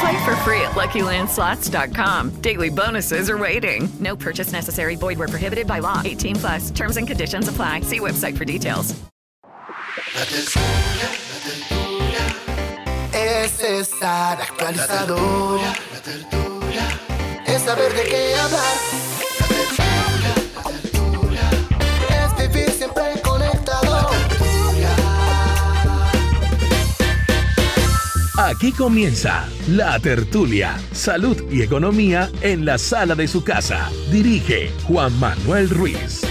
Play for free at LuckyLandSlots.com. Daily bonuses are waiting. No purchase necessary. Void where prohibited by law. 18 plus. Terms and conditions apply. See website for details. Es estar actualizado. Es saber de qué hablar. Aquí comienza La Tertulia, Salud y Economía en la sala de su casa. Dirige Juan Manuel Ruiz.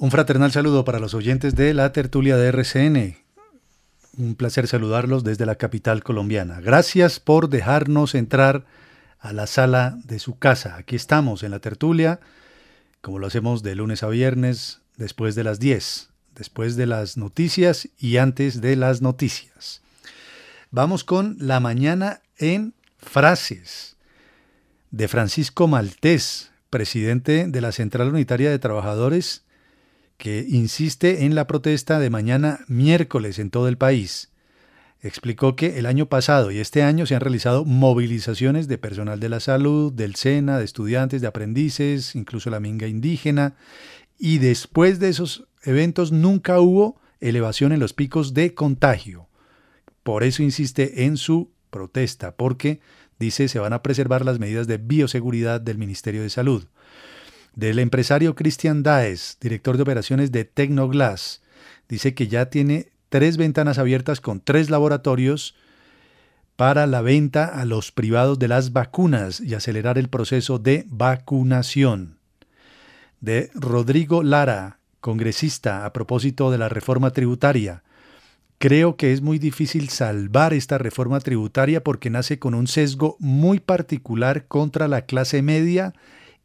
Un fraternal saludo para los oyentes de la tertulia de RCN. Un placer saludarlos desde la capital colombiana. Gracias por dejarnos entrar a la sala de su casa. Aquí estamos en la tertulia, como lo hacemos de lunes a viernes, después de las 10, después de las noticias y antes de las noticias. Vamos con la mañana en frases de Francisco Maltés, presidente de la Central Unitaria de Trabajadores que insiste en la protesta de mañana miércoles en todo el país. Explicó que el año pasado y este año se han realizado movilizaciones de personal de la salud, del SENA, de estudiantes, de aprendices, incluso la minga indígena, y después de esos eventos nunca hubo elevación en los picos de contagio. Por eso insiste en su protesta, porque dice se van a preservar las medidas de bioseguridad del Ministerio de Salud del empresario Christian Daes, director de operaciones de Tecnoglass. Dice que ya tiene tres ventanas abiertas con tres laboratorios para la venta a los privados de las vacunas y acelerar el proceso de vacunación. De Rodrigo Lara, congresista, a propósito de la reforma tributaria. Creo que es muy difícil salvar esta reforma tributaria porque nace con un sesgo muy particular contra la clase media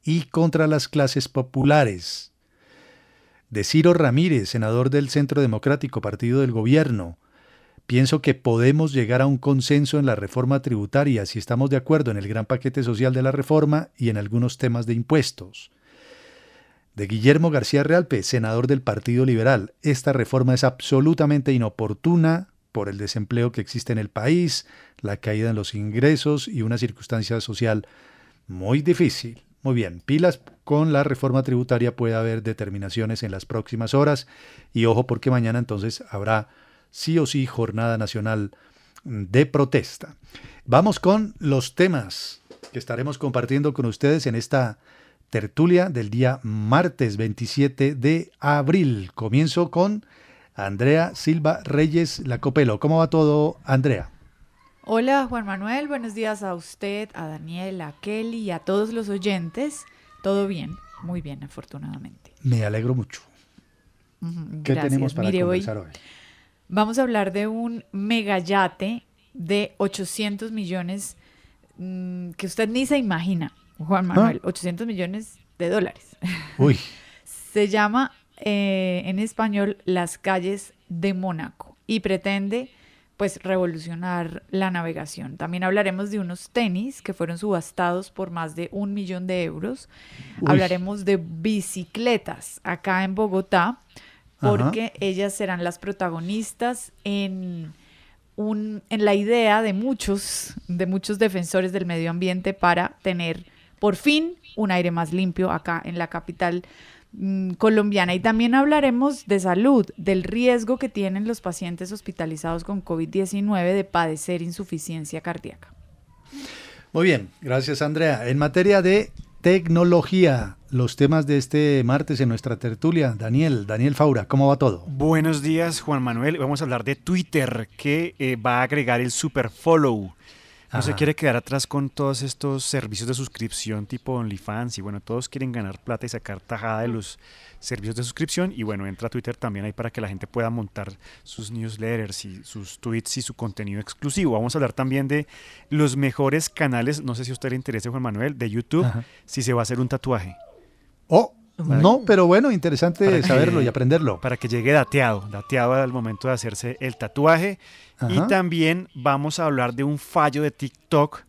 y contra las clases populares. De Ciro Ramírez, senador del Centro Democrático, partido del gobierno. Pienso que podemos llegar a un consenso en la reforma tributaria si estamos de acuerdo en el gran paquete social de la reforma y en algunos temas de impuestos. De Guillermo García Realpe, senador del Partido Liberal. Esta reforma es absolutamente inoportuna por el desempleo que existe en el país, la caída en los ingresos y una circunstancia social muy difícil. Muy bien, pilas con la reforma tributaria puede haber determinaciones en las próximas horas y ojo porque mañana entonces habrá sí o sí jornada nacional de protesta. Vamos con los temas que estaremos compartiendo con ustedes en esta tertulia del día martes 27 de abril. Comienzo con Andrea Silva Reyes Lacopelo. ¿Cómo va todo, Andrea? Hola Juan Manuel, buenos días a usted, a Daniel, a Kelly y a todos los oyentes. Todo bien, muy bien, afortunadamente. Me alegro mucho. ¿Qué tenemos para conversar hoy, Vamos a hablar de un megayate de 800 millones mmm, que usted ni se imagina, Juan Manuel, ¿Ah? 800 millones de dólares. Uy. se llama eh, en español Las calles de Mónaco y pretende pues revolucionar la navegación. También hablaremos de unos tenis que fueron subastados por más de un millón de euros. Hablaremos de bicicletas acá en Bogotá, porque ellas serán las protagonistas en, un, en la idea de muchos, de muchos defensores del medio ambiente para tener por fin un aire más limpio acá en la capital colombiana. Y también hablaremos de salud, del riesgo que tienen los pacientes hospitalizados con COVID-19 de padecer insuficiencia cardíaca. Muy bien, gracias Andrea. En materia de tecnología, los temas de este martes en nuestra tertulia. Daniel, Daniel Faura, ¿cómo va todo? Buenos días, Juan Manuel. Vamos a hablar de Twitter, que eh, va a agregar el Super Follow. No se quiere quedar atrás con todos estos servicios de suscripción tipo OnlyFans y bueno, todos quieren ganar plata y sacar tajada de los servicios de suscripción y bueno, entra a Twitter también ahí para que la gente pueda montar sus newsletters y sus tweets y su contenido exclusivo. Vamos a hablar también de los mejores canales, no sé si a usted le interesa Juan Manuel, de YouTube, si se va a hacer un tatuaje. Oh, no, pero bueno, interesante saberlo y aprenderlo. Para que llegue dateado, dateado al momento de hacerse el tatuaje. Y también vamos a hablar de un fallo de TikTok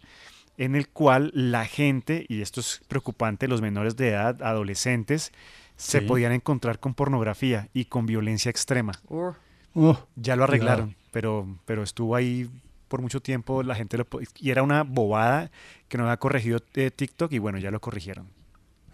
en el cual la gente, y esto es preocupante, los menores de edad, adolescentes, se podían encontrar con pornografía y con violencia extrema. Oh, ya lo arreglaron, pero, pero estuvo ahí por mucho tiempo, la gente lo... Y era una bobada que no había corregido eh, TikTok y bueno, ya lo corrigieron.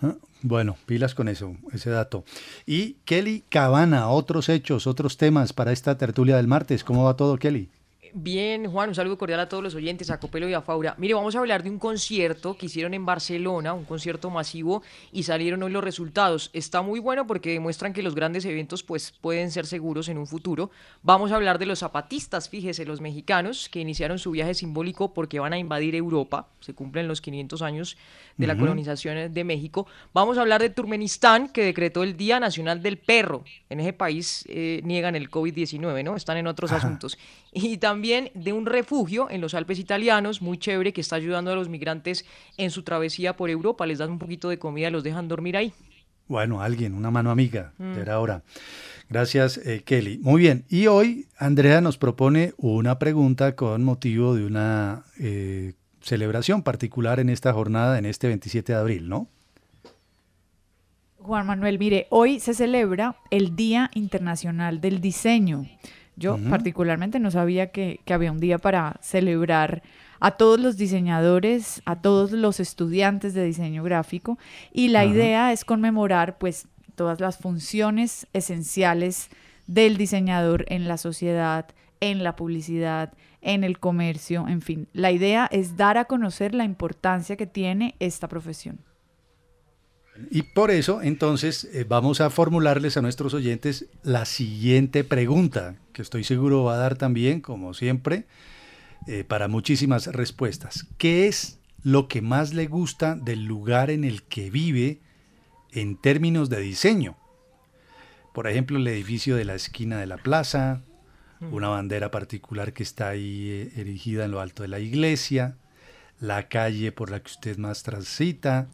Ah, bueno, pilas con eso, ese dato. Y Kelly Cabana, otros hechos, otros temas para esta tertulia del martes. ¿Cómo va todo, Kelly? Bien, Juan, un saludo cordial a todos los oyentes, a Copelo y a Faura. Mire, vamos a hablar de un concierto que hicieron en Barcelona, un concierto masivo, y salieron hoy los resultados. Está muy bueno porque demuestran que los grandes eventos pues, pueden ser seguros en un futuro. Vamos a hablar de los zapatistas, fíjese, los mexicanos, que iniciaron su viaje simbólico porque van a invadir Europa. Se cumplen los 500 años de la colonización de México. Vamos a hablar de Turmenistán, que decretó el Día Nacional del Perro. En ese país eh, niegan el COVID-19, ¿no? Están en otros asuntos. Y también de un refugio en los Alpes italianos, muy chévere, que está ayudando a los migrantes en su travesía por Europa. Les dan un poquito de comida y los dejan dormir ahí. Bueno, alguien, una mano amiga, mm. era ahora. Gracias, eh, Kelly. Muy bien, y hoy Andrea nos propone una pregunta con motivo de una eh, celebración particular en esta jornada, en este 27 de abril, ¿no? Juan Manuel, mire, hoy se celebra el Día Internacional del Diseño. Yo particularmente no sabía que, había un día para celebrar a todos los diseñadores, a todos los estudiantes de diseño gráfico y la idea es conmemorar pues todas las funciones esenciales del diseñador en la sociedad, en la publicidad, en el comercio, en fin. La idea es dar a conocer la importancia que tiene esta profesión. Y por eso, entonces, eh, vamos a formularles a nuestros oyentes la siguiente pregunta, que estoy seguro va a dar también, como siempre, eh, para muchísimas respuestas. ¿Qué es lo que más le gusta del lugar en el que vive en términos de diseño? Por ejemplo, el edificio de la esquina de la plaza, una bandera particular que está ahí eh, erigida en lo alto de la iglesia, la calle por la que usted más transita,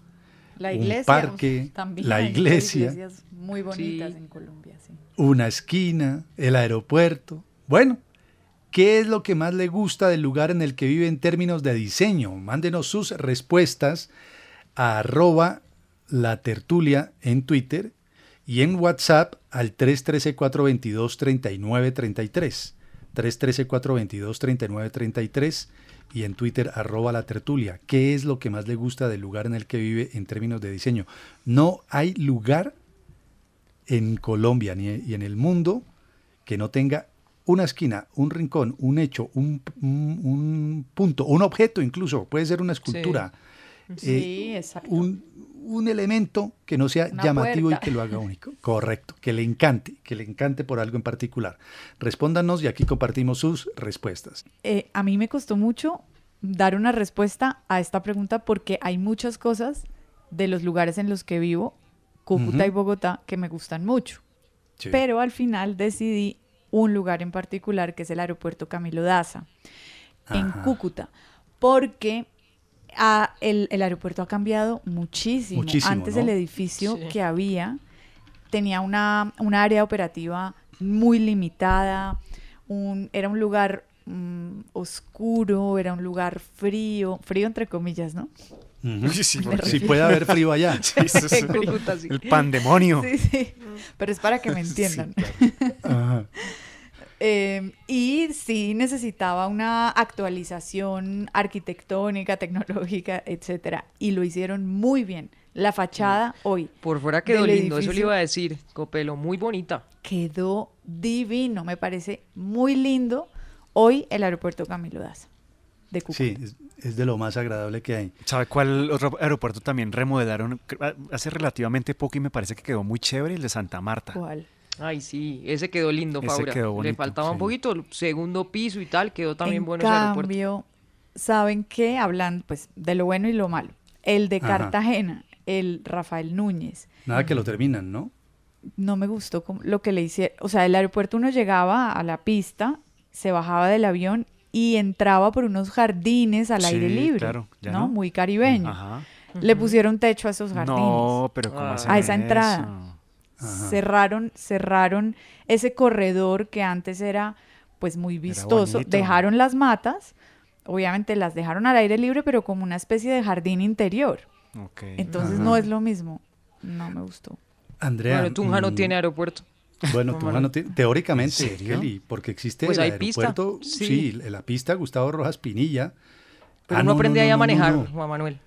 la iglesia, un parque, también la iglesia, muy bonitas en Colombia, una esquina, el aeropuerto. Bueno, ¿qué es lo que más le gusta del lugar en el que vive en términos de diseño? Mándenos sus respuestas a arroba la tertulia en Twitter y en WhatsApp al 313-422-3933. 313-422-3933 y en Twitter arroba la tertulia. ¿Qué es lo que más le gusta del lugar en el que vive en términos de diseño? No hay lugar en Colombia ni y en el mundo que no tenga una esquina, un rincón, un hecho, un, punto, un objeto incluso, puede ser una escultura. Sí, eh, exacto. Un, un elemento que no sea llamativo y que lo haga único. Correcto, que le encante, que le encante por algo en particular. Respóndanos y aquí compartimos sus respuestas. Eh, a mí me costó mucho dar una respuesta a esta pregunta porque hay muchas cosas de los lugares en los que vivo, Cúcuta y Bogotá, que me gustan mucho. Pero al final decidí un lugar en particular que es el aeropuerto Camilo Daza, en Cúcuta, porque el, aeropuerto ha cambiado muchísimo. Antes el edificio que había tenía una, área operativa muy limitada, un, era un lugar mm, oscuro, era un lugar frío, frío entre comillas, ¿no? sí, puede haber frío allá. el pandemonio. Sí, sí, pero es para que me entiendan. Eh, y sí necesitaba una actualización arquitectónica, tecnológica, etcétera. Y lo hicieron muy bien. La fachada hoy. Por fuera quedó lindo, eso le iba a decir, Copelo, muy bonita. Quedó divino, me parece muy lindo hoy el aeropuerto Camilo Daza de Cúcuta. Sí, es, de lo más agradable que hay. ¿Sabe cuál otro aeropuerto también remodelaron hace relativamente poco y me parece que quedó muy chévere? El de Santa Marta. ¿Cuál? Ay, sí, ese quedó lindo, Paula. Le faltaba un poquito, segundo piso y tal, quedó también bueno ese aeropuerto. cambio, ¿saben qué? Hablan pues de lo bueno y lo malo. El de Cartagena, el Rafael Núñez. Nada que lo terminan, ¿no? No me gustó lo que le hicieron. O sea, el aeropuerto uno llegaba a la pista, se bajaba del avión y entraba por unos jardines al aire libre, claro, ¿no? Muy caribeño. Le pusieron techo a esos jardines. No, pero ¿cómo A esa entrada. Cerraron, cerraron ese corredor que antes era pues muy vistoso. Dejaron las matas, obviamente las dejaron al aire libre, pero como una especie de jardín interior. Entonces no es lo mismo. No me gustó. Andrea. Bueno, Tunja no mm, tiene aeropuerto. Bueno, Tunja no tiene, teóricamente, Kelly, porque existe pues el aeropuerto, pista. Sí. la pista Gustavo Rojas Pinilla. Pero ah, uno aprende ahí a manejar, Juan Manuel.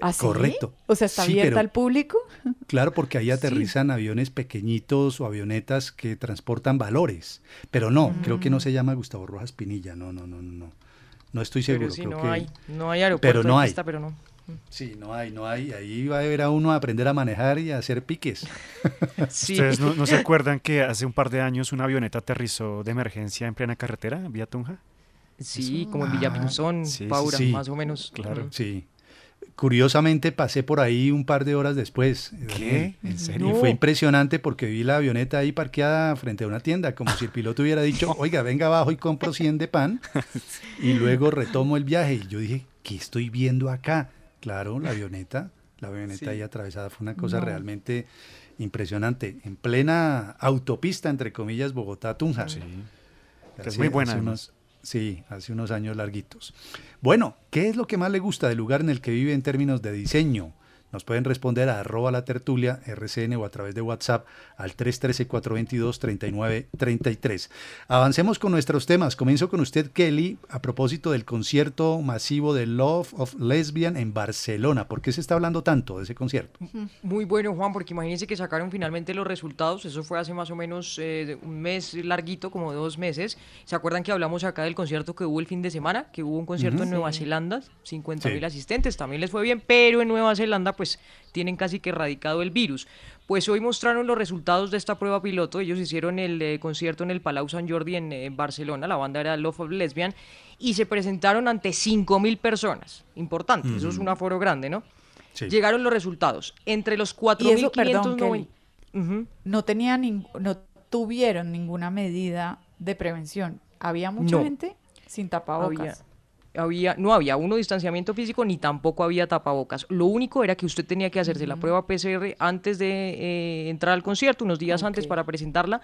¿Ah, Correcto. O sea, ¿está abierta al público? Claro, porque ahí aterrizan aviones pequeñitos o avionetas que transportan valores. Pero no, creo que no mm. se llama Gustavo Rojas Pinilla. No, no, no, no. No estoy seguro. Pero no hay, no hay aeropuerto pero no hay. Pista, pero no. Sí, no hay, no hay. Ahí va a ver a uno a aprender a manejar y a hacer piques. ¿Ustedes no, se acuerdan que hace un par de años una avioneta aterrizó de emergencia en plena carretera, vía Tunja? Sí, como en Villapinzón, ah, Paura, más o menos. Claro. Sí. Curiosamente pasé por ahí un par de horas después. ¿Qué? ¿En serio? Y fue impresionante porque vi la avioneta ahí parqueada frente a una tienda, como si el piloto hubiera dicho, oiga, venga abajo y compro 100 de pan. Y luego retomo el viaje. Y yo dije, ¿qué estoy viendo acá? Claro, la avioneta, la avioneta ahí atravesada fue una cosa realmente impresionante. En plena autopista, entre comillas, Bogotá-Tunja. Sí. es muy buena. Sí, hace unos años larguitos. Bueno, ¿qué es lo que más le gusta del lugar en el que vive en términos de diseño? Nos pueden responder a arroba la tertulia RCN o a través de WhatsApp al 313-422-3933. Avancemos con nuestros temas. Comienzo con usted, Kelly, a propósito del concierto masivo de Love of Lesbian en Barcelona. ¿Por qué se está hablando tanto de ese concierto? Muy bueno, Juan, porque imagínense que sacaron finalmente los resultados. Eso fue hace más o menos eh, un mes larguito, como dos meses. ¿Se acuerdan que hablamos acá del concierto que hubo el fin de semana? Que hubo un concierto en Nueva Zelanda, 50 mil asistentes. También les fue bien, pero en Nueva Zelanda pues tienen casi que erradicado el virus. Pues hoy mostraron los resultados de esta prueba piloto. Ellos hicieron el eh, concierto en el Palau Sant Jordi en, Barcelona. La banda era Love of Lesbian. Y se presentaron ante 5.000 personas. Importante, eso es un aforo grande, ¿no? Llegaron los resultados. Entre los 4.590... No, tenía no tuvieron ninguna medida de prevención. Había mucha gente sin tapabocas había, no había uno distanciamiento físico ni tampoco había tapabocas. Lo único era que usted tenía que hacerse la prueba PCR antes de eh, entrar al concierto, unos días antes para presentarla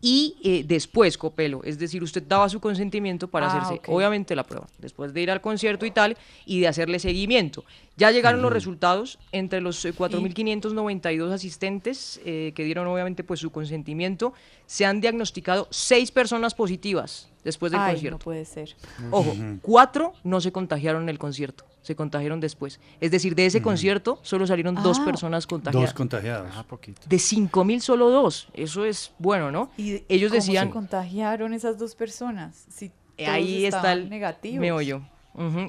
y eh, después Copelo, es decir, usted daba su consentimiento para ah, hacerse obviamente la prueba, después de ir al concierto y tal, y de hacerle seguimiento. Ya llegaron los resultados entre los 4.592 eh, asistentes que dieron obviamente pues su consentimiento, se han diagnosticado seis personas positivas después del concierto. No puede ser. Ojo, cuatro no se contagiaron en el concierto, se contagiaron después. Es decir, de ese concierto solo salieron dos ah. personas contagiadas. Dos contagiadas. Ah, poquito. De cinco mil solo dos. Eso es bueno, ¿no? Y ellos ¿cómo decían. se contagiaron esas dos personas? Si ahí está el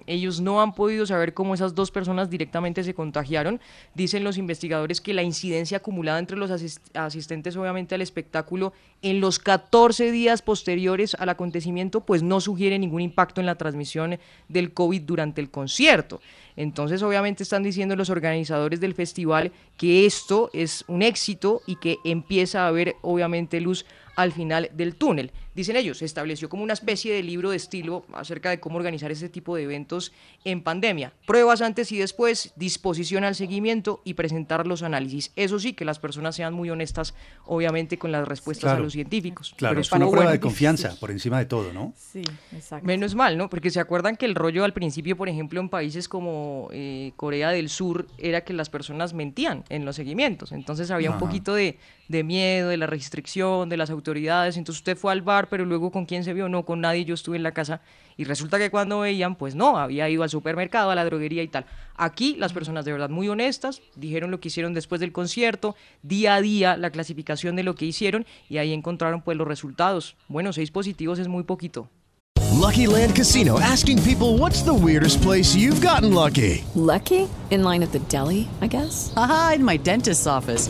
Ellos no han podido saber cómo esas dos personas directamente se contagiaron. Dicen los investigadores que la incidencia acumulada entre los asistentes obviamente al espectáculo en los 14 días posteriores al acontecimiento pues no sugiere ningún impacto en la transmisión del COVID durante el concierto. Entonces obviamente están diciendo los organizadores del festival que esto es un éxito y que empieza a haber obviamente luz al final del túnel. Dicen ellos, se estableció como una especie de libro de estilo acerca de cómo organizar ese tipo de eventos en pandemia. Pruebas antes y después, disposición al seguimiento y presentar los análisis. Eso sí, que las personas sean muy honestas, obviamente, con las respuestas a los científicos. Claro, es una prueba de confianza, por encima de todo, ¿no? Sí, exacto. Menos mal, ¿no? Porque se acuerdan que el rollo al principio, por ejemplo, en países como eh, Corea del Sur, era que las personas mentían en los seguimientos. Entonces había un poquito de, de miedo, de la restricción, de las autoridades. Entonces usted fue al bar pero luego con quién se vio, no, con nadie, yo estuve en la casa y resulta que cuando veían, pues no, había ido al supermercado, a la droguería y tal. Aquí las personas de verdad muy honestas dijeron lo que hicieron después del concierto, día a día la clasificación de lo que hicieron y ahí encontraron pues los resultados. Bueno, seis positivos es muy poquito. Lucky Land Casino asking people what's the weirdest place you've gotten lucky? Lucky? In line at the deli, I guess? Aha, in my dentist's office.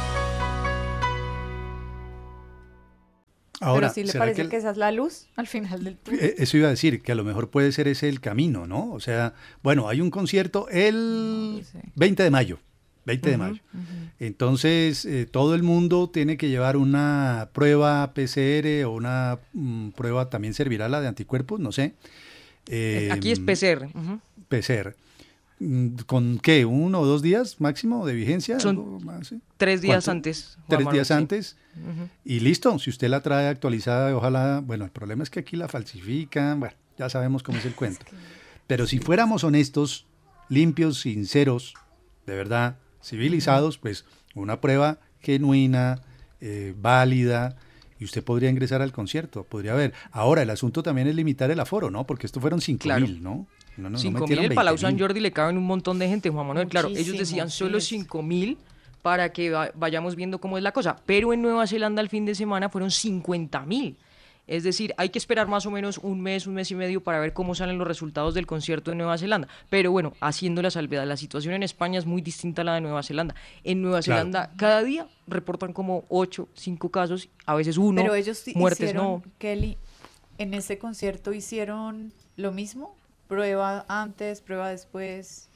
Ahora, Pero sí le parece que... esa es la luz al final del túnel. Eh, eso iba a decir, que a lo mejor puede ser ese el camino, ¿no? O sea, bueno, hay un concierto el 20 de mayo. 20 de mayo. Entonces, eh, todo el mundo tiene que llevar una prueba PCR o una mm, prueba, también servirá la de anticuerpos, no sé. Aquí es em, PCR. PCR. Mm, ¿Con qué? ¿Uno o dos días máximo de vigencia? Son tres días antes. Tres días antes. Y listo, si usted la trae actualizada, ojalá, bueno, el problema es que aquí la falsifican, bueno, ya sabemos cómo es el cuento. Pero si fuéramos honestos, limpios, sinceros, de verdad, civilizados, pues una prueba genuina, eh, válida, y usted podría ingresar al concierto, podría haber. Ahora, el asunto también es limitar el aforo, ¿no? Porque esto fueron 5 mil, ¿no? No, no, 5 mil, el Palau San Jordi le caben un montón de gente, Juan Manuel. claro, ellos decían solo 5 mil para que vayamos viendo cómo es la cosa. Pero en Nueva Zelanda el fin de semana fueron 50 mil. Es decir, hay que esperar más o menos un mes, un mes y medio para ver cómo salen los resultados del concierto de Nueva Zelanda. Pero bueno, haciendo la salvedad, la situación en España es muy distinta a la de Nueva Zelanda. En Nueva Zelanda cada día reportan como 8, 5 casos, a veces uno, Pero ellos muertes hicieron, no. Kelly, en ese concierto hicieron lo mismo, prueba antes, prueba después.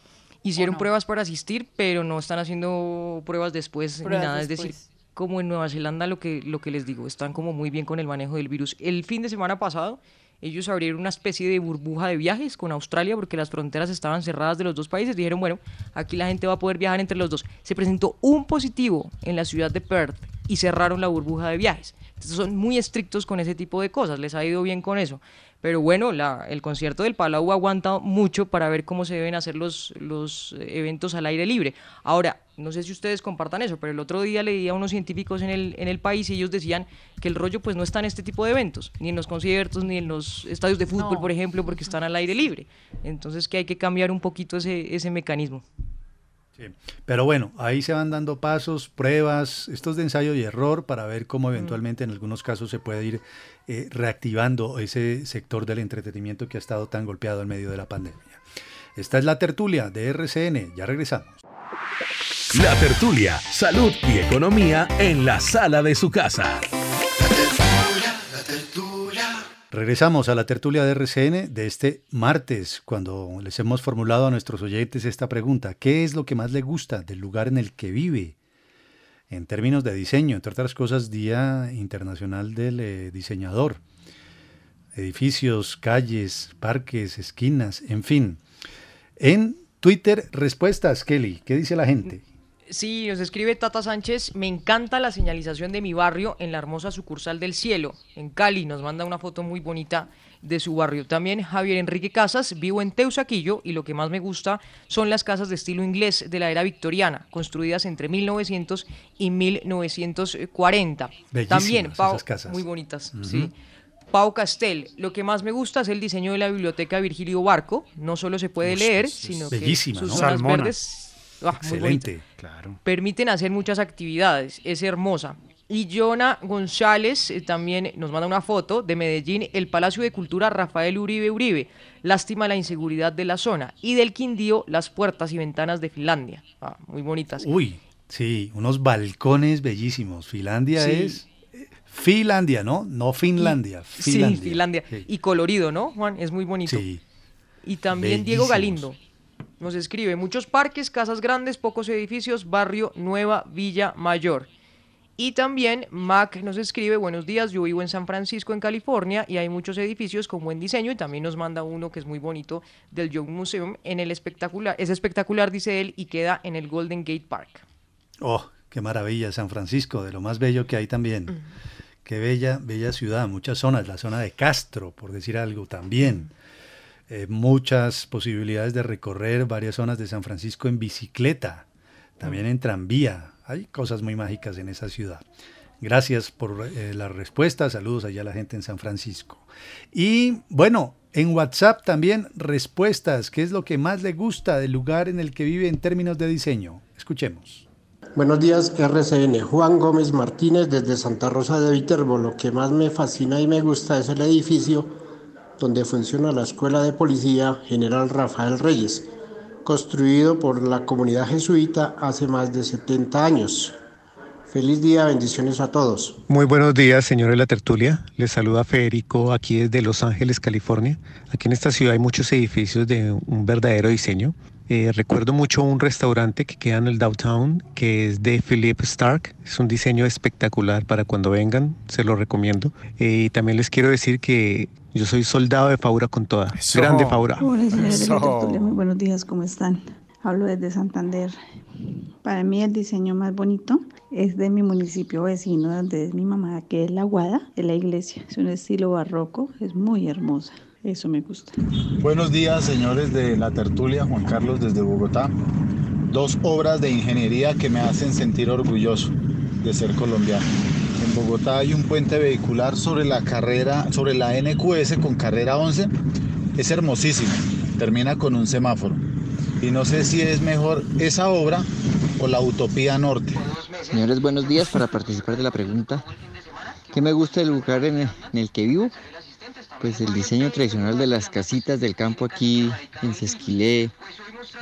Hicieron pruebas para asistir, pero no están haciendo pruebas después ni nada. Es decir, como en Nueva Zelanda lo que, lo que les digo, están como muy bien con el manejo del virus. El fin de semana pasado ellos abrieron una especie de burbuja de viajes con Australia porque las fronteras estaban cerradas de los dos países. Dijeron, bueno, aquí la gente va a poder viajar entre los dos. Se presentó un positivo en la ciudad de Perth y cerraron la burbuja de viajes. Entonces son muy estrictos con ese tipo de cosas, les ha ido bien con eso. Pero bueno, la, el concierto del Palau aguanta mucho para ver cómo se deben hacer los, los eventos al aire libre. Ahora, no sé si ustedes compartan eso, pero el otro día leí a unos científicos en el, en el país y ellos decían que el rollo pues no está en este tipo de eventos, ni en los conciertos, ni en los estadios de fútbol, por ejemplo, porque están al aire libre. Entonces que hay que cambiar un poquito ese, ese mecanismo. Pero bueno, ahí se van dando pasos, pruebas, estos de ensayo y error para ver cómo eventualmente en algunos casos se puede ir eh, reactivando ese sector del entretenimiento que ha estado tan golpeado en medio de la pandemia. Esta es la tertulia de RCN, ya regresamos. La tertulia, salud y economía en la sala de su casa. Regresamos a la tertulia de RCN de este martes, cuando les hemos formulado a nuestros oyentes esta pregunta. ¿Qué es lo que más le gusta del lugar en el que vive? En términos de diseño, entre otras cosas, Día Internacional del eh, Diseñador. Edificios, calles, parques, esquinas, en fin. En Twitter, respuestas, Kelly. ¿Qué dice la gente? Sí, nos escribe Tata Sánchez, me encanta la señalización de mi barrio en la hermosa sucursal del cielo, en Cali, nos manda una foto muy bonita de su barrio. También Javier Enrique Casas, vivo en Teusaquillo y lo que más me gusta son las casas de estilo inglés de la era victoriana, construidas entre 1900 y 1940. También, Pau, casas. muy bonitas, sí. Pau Castel, lo que más me gusta es el diseño de la biblioteca Virgilio Barco, no solo se puede leer, sino que sus zonas verdes Ah, Excelente, claro. Permiten hacer muchas actividades, es hermosa. Y Jonah González eh, también nos manda una foto de Medellín, el Palacio de Cultura Rafael Uribe Uribe. Lástima la inseguridad de la zona. Y del Quindío, las puertas y ventanas de Finlandia. Ah, muy bonitas. Uy, Sí, unos balcones bellísimos. Finlandia Sí. es... Finlandia, ¿no? No Finlandia. Finlandia. Sí, Finlandia. Y colorido, ¿no, Juan? Es muy bonito. Sí. Y también Diego. Galindo nos escribe, muchos parques, casas grandes, pocos edificios, barrio Nueva Villa Mayor. Y también Mac nos escribe, buenos días, yo vivo en San Francisco, en California, y hay muchos edificios con buen diseño, y también nos manda uno que es muy bonito del Young Museum, en el espectacular, es espectacular, dice él, y queda en el Golden Gate Park. Oh, qué maravilla, San Francisco, de lo más bello que hay también. Qué bella, bella ciudad, muchas zonas, la zona de Castro, por decir algo, también. Eh, muchas posibilidades de recorrer varias zonas de San Francisco en bicicleta, también en tranvía. Hay cosas muy mágicas en esa ciudad. Gracias por eh, la respuesta, saludos allá a la gente en San Francisco. Y bueno, en WhatsApp también respuestas, ¿qué es lo que más le gusta del lugar en el que vive en términos de diseño? Escuchemos. Buenos días, RCN. Juan Gómez Martínez desde Santa Rosa de Viterbo. Lo que más me fascina y me gusta es el edificio donde funciona la Escuela de Policía General Rafael Reyes, construido por la comunidad jesuita hace más de 70 años. Feliz día, bendiciones a todos. Muy buenos días, señores de la tertulia. Les saluda Federico aquí desde Los Ángeles, California. Aquí en esta ciudad hay muchos edificios de un verdadero diseño. Eh, recuerdo mucho un restaurante que queda en el downtown, que es de Philip Stark. Es un diseño espectacular para cuando vengan, se lo recomiendo. Eh, y también les quiero decir que yo soy soldado de Faura con toda. Grande Faura. Hola, muy buenos días, ¿cómo están? Hablo desde Santander. Para mí el diseño más bonito es de mi municipio vecino, donde es mi mamá, que es La Guada, de la iglesia. Es un estilo barroco, es muy hermosa. Eso me gusta. Buenos días, señores de la tertulia, Juan Carlos desde Bogotá. Dos obras de ingeniería que me hacen sentir orgulloso de ser colombiano. En Bogotá hay un puente vehicular sobre la carrera, sobre la NQS con carrera 11. Es hermosísimo. Termina con un semáforo. Y no sé si es mejor esa obra o la Utopía Norte. Señores, buenos días. Para participar de la pregunta, ¿qué me gusta del lugar en el, en el que vivo? Pues el diseño tradicional de las casitas del campo aquí en Sesquilé,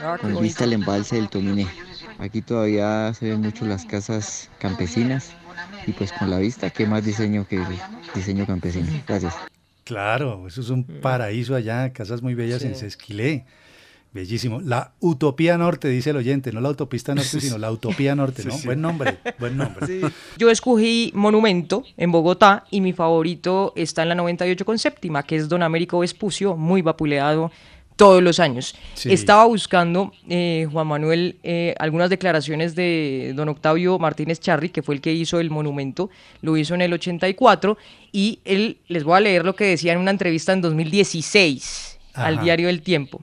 Ah, con vista al embalse del Tominé. Aquí todavía se ven mucho las casas campesinas y pues con la vista, ¿qué más diseño que el diseño campesino? Gracias. Claro, eso es un paraíso allá, casas muy bellas en. Sesquilé. Bellísimo. La Utopía Norte, dice el oyente, no la autopista norte, sino la Utopía Norte, ¿no? sí. Buen nombre, buen nombre. Yo escogí Monumento en Bogotá y mi favorito está en la 98 con séptima, que es Don Américo Vespucio, muy vapuleado todos los años. Sí. Estaba buscando, eh, Juan Manuel, eh, algunas declaraciones de don Octavio Martínez Charri, que fue el que hizo el monumento, lo hizo en el 84, y él, les voy a leer lo que decía en una entrevista en 2016 al Ajá. diario El Tiempo.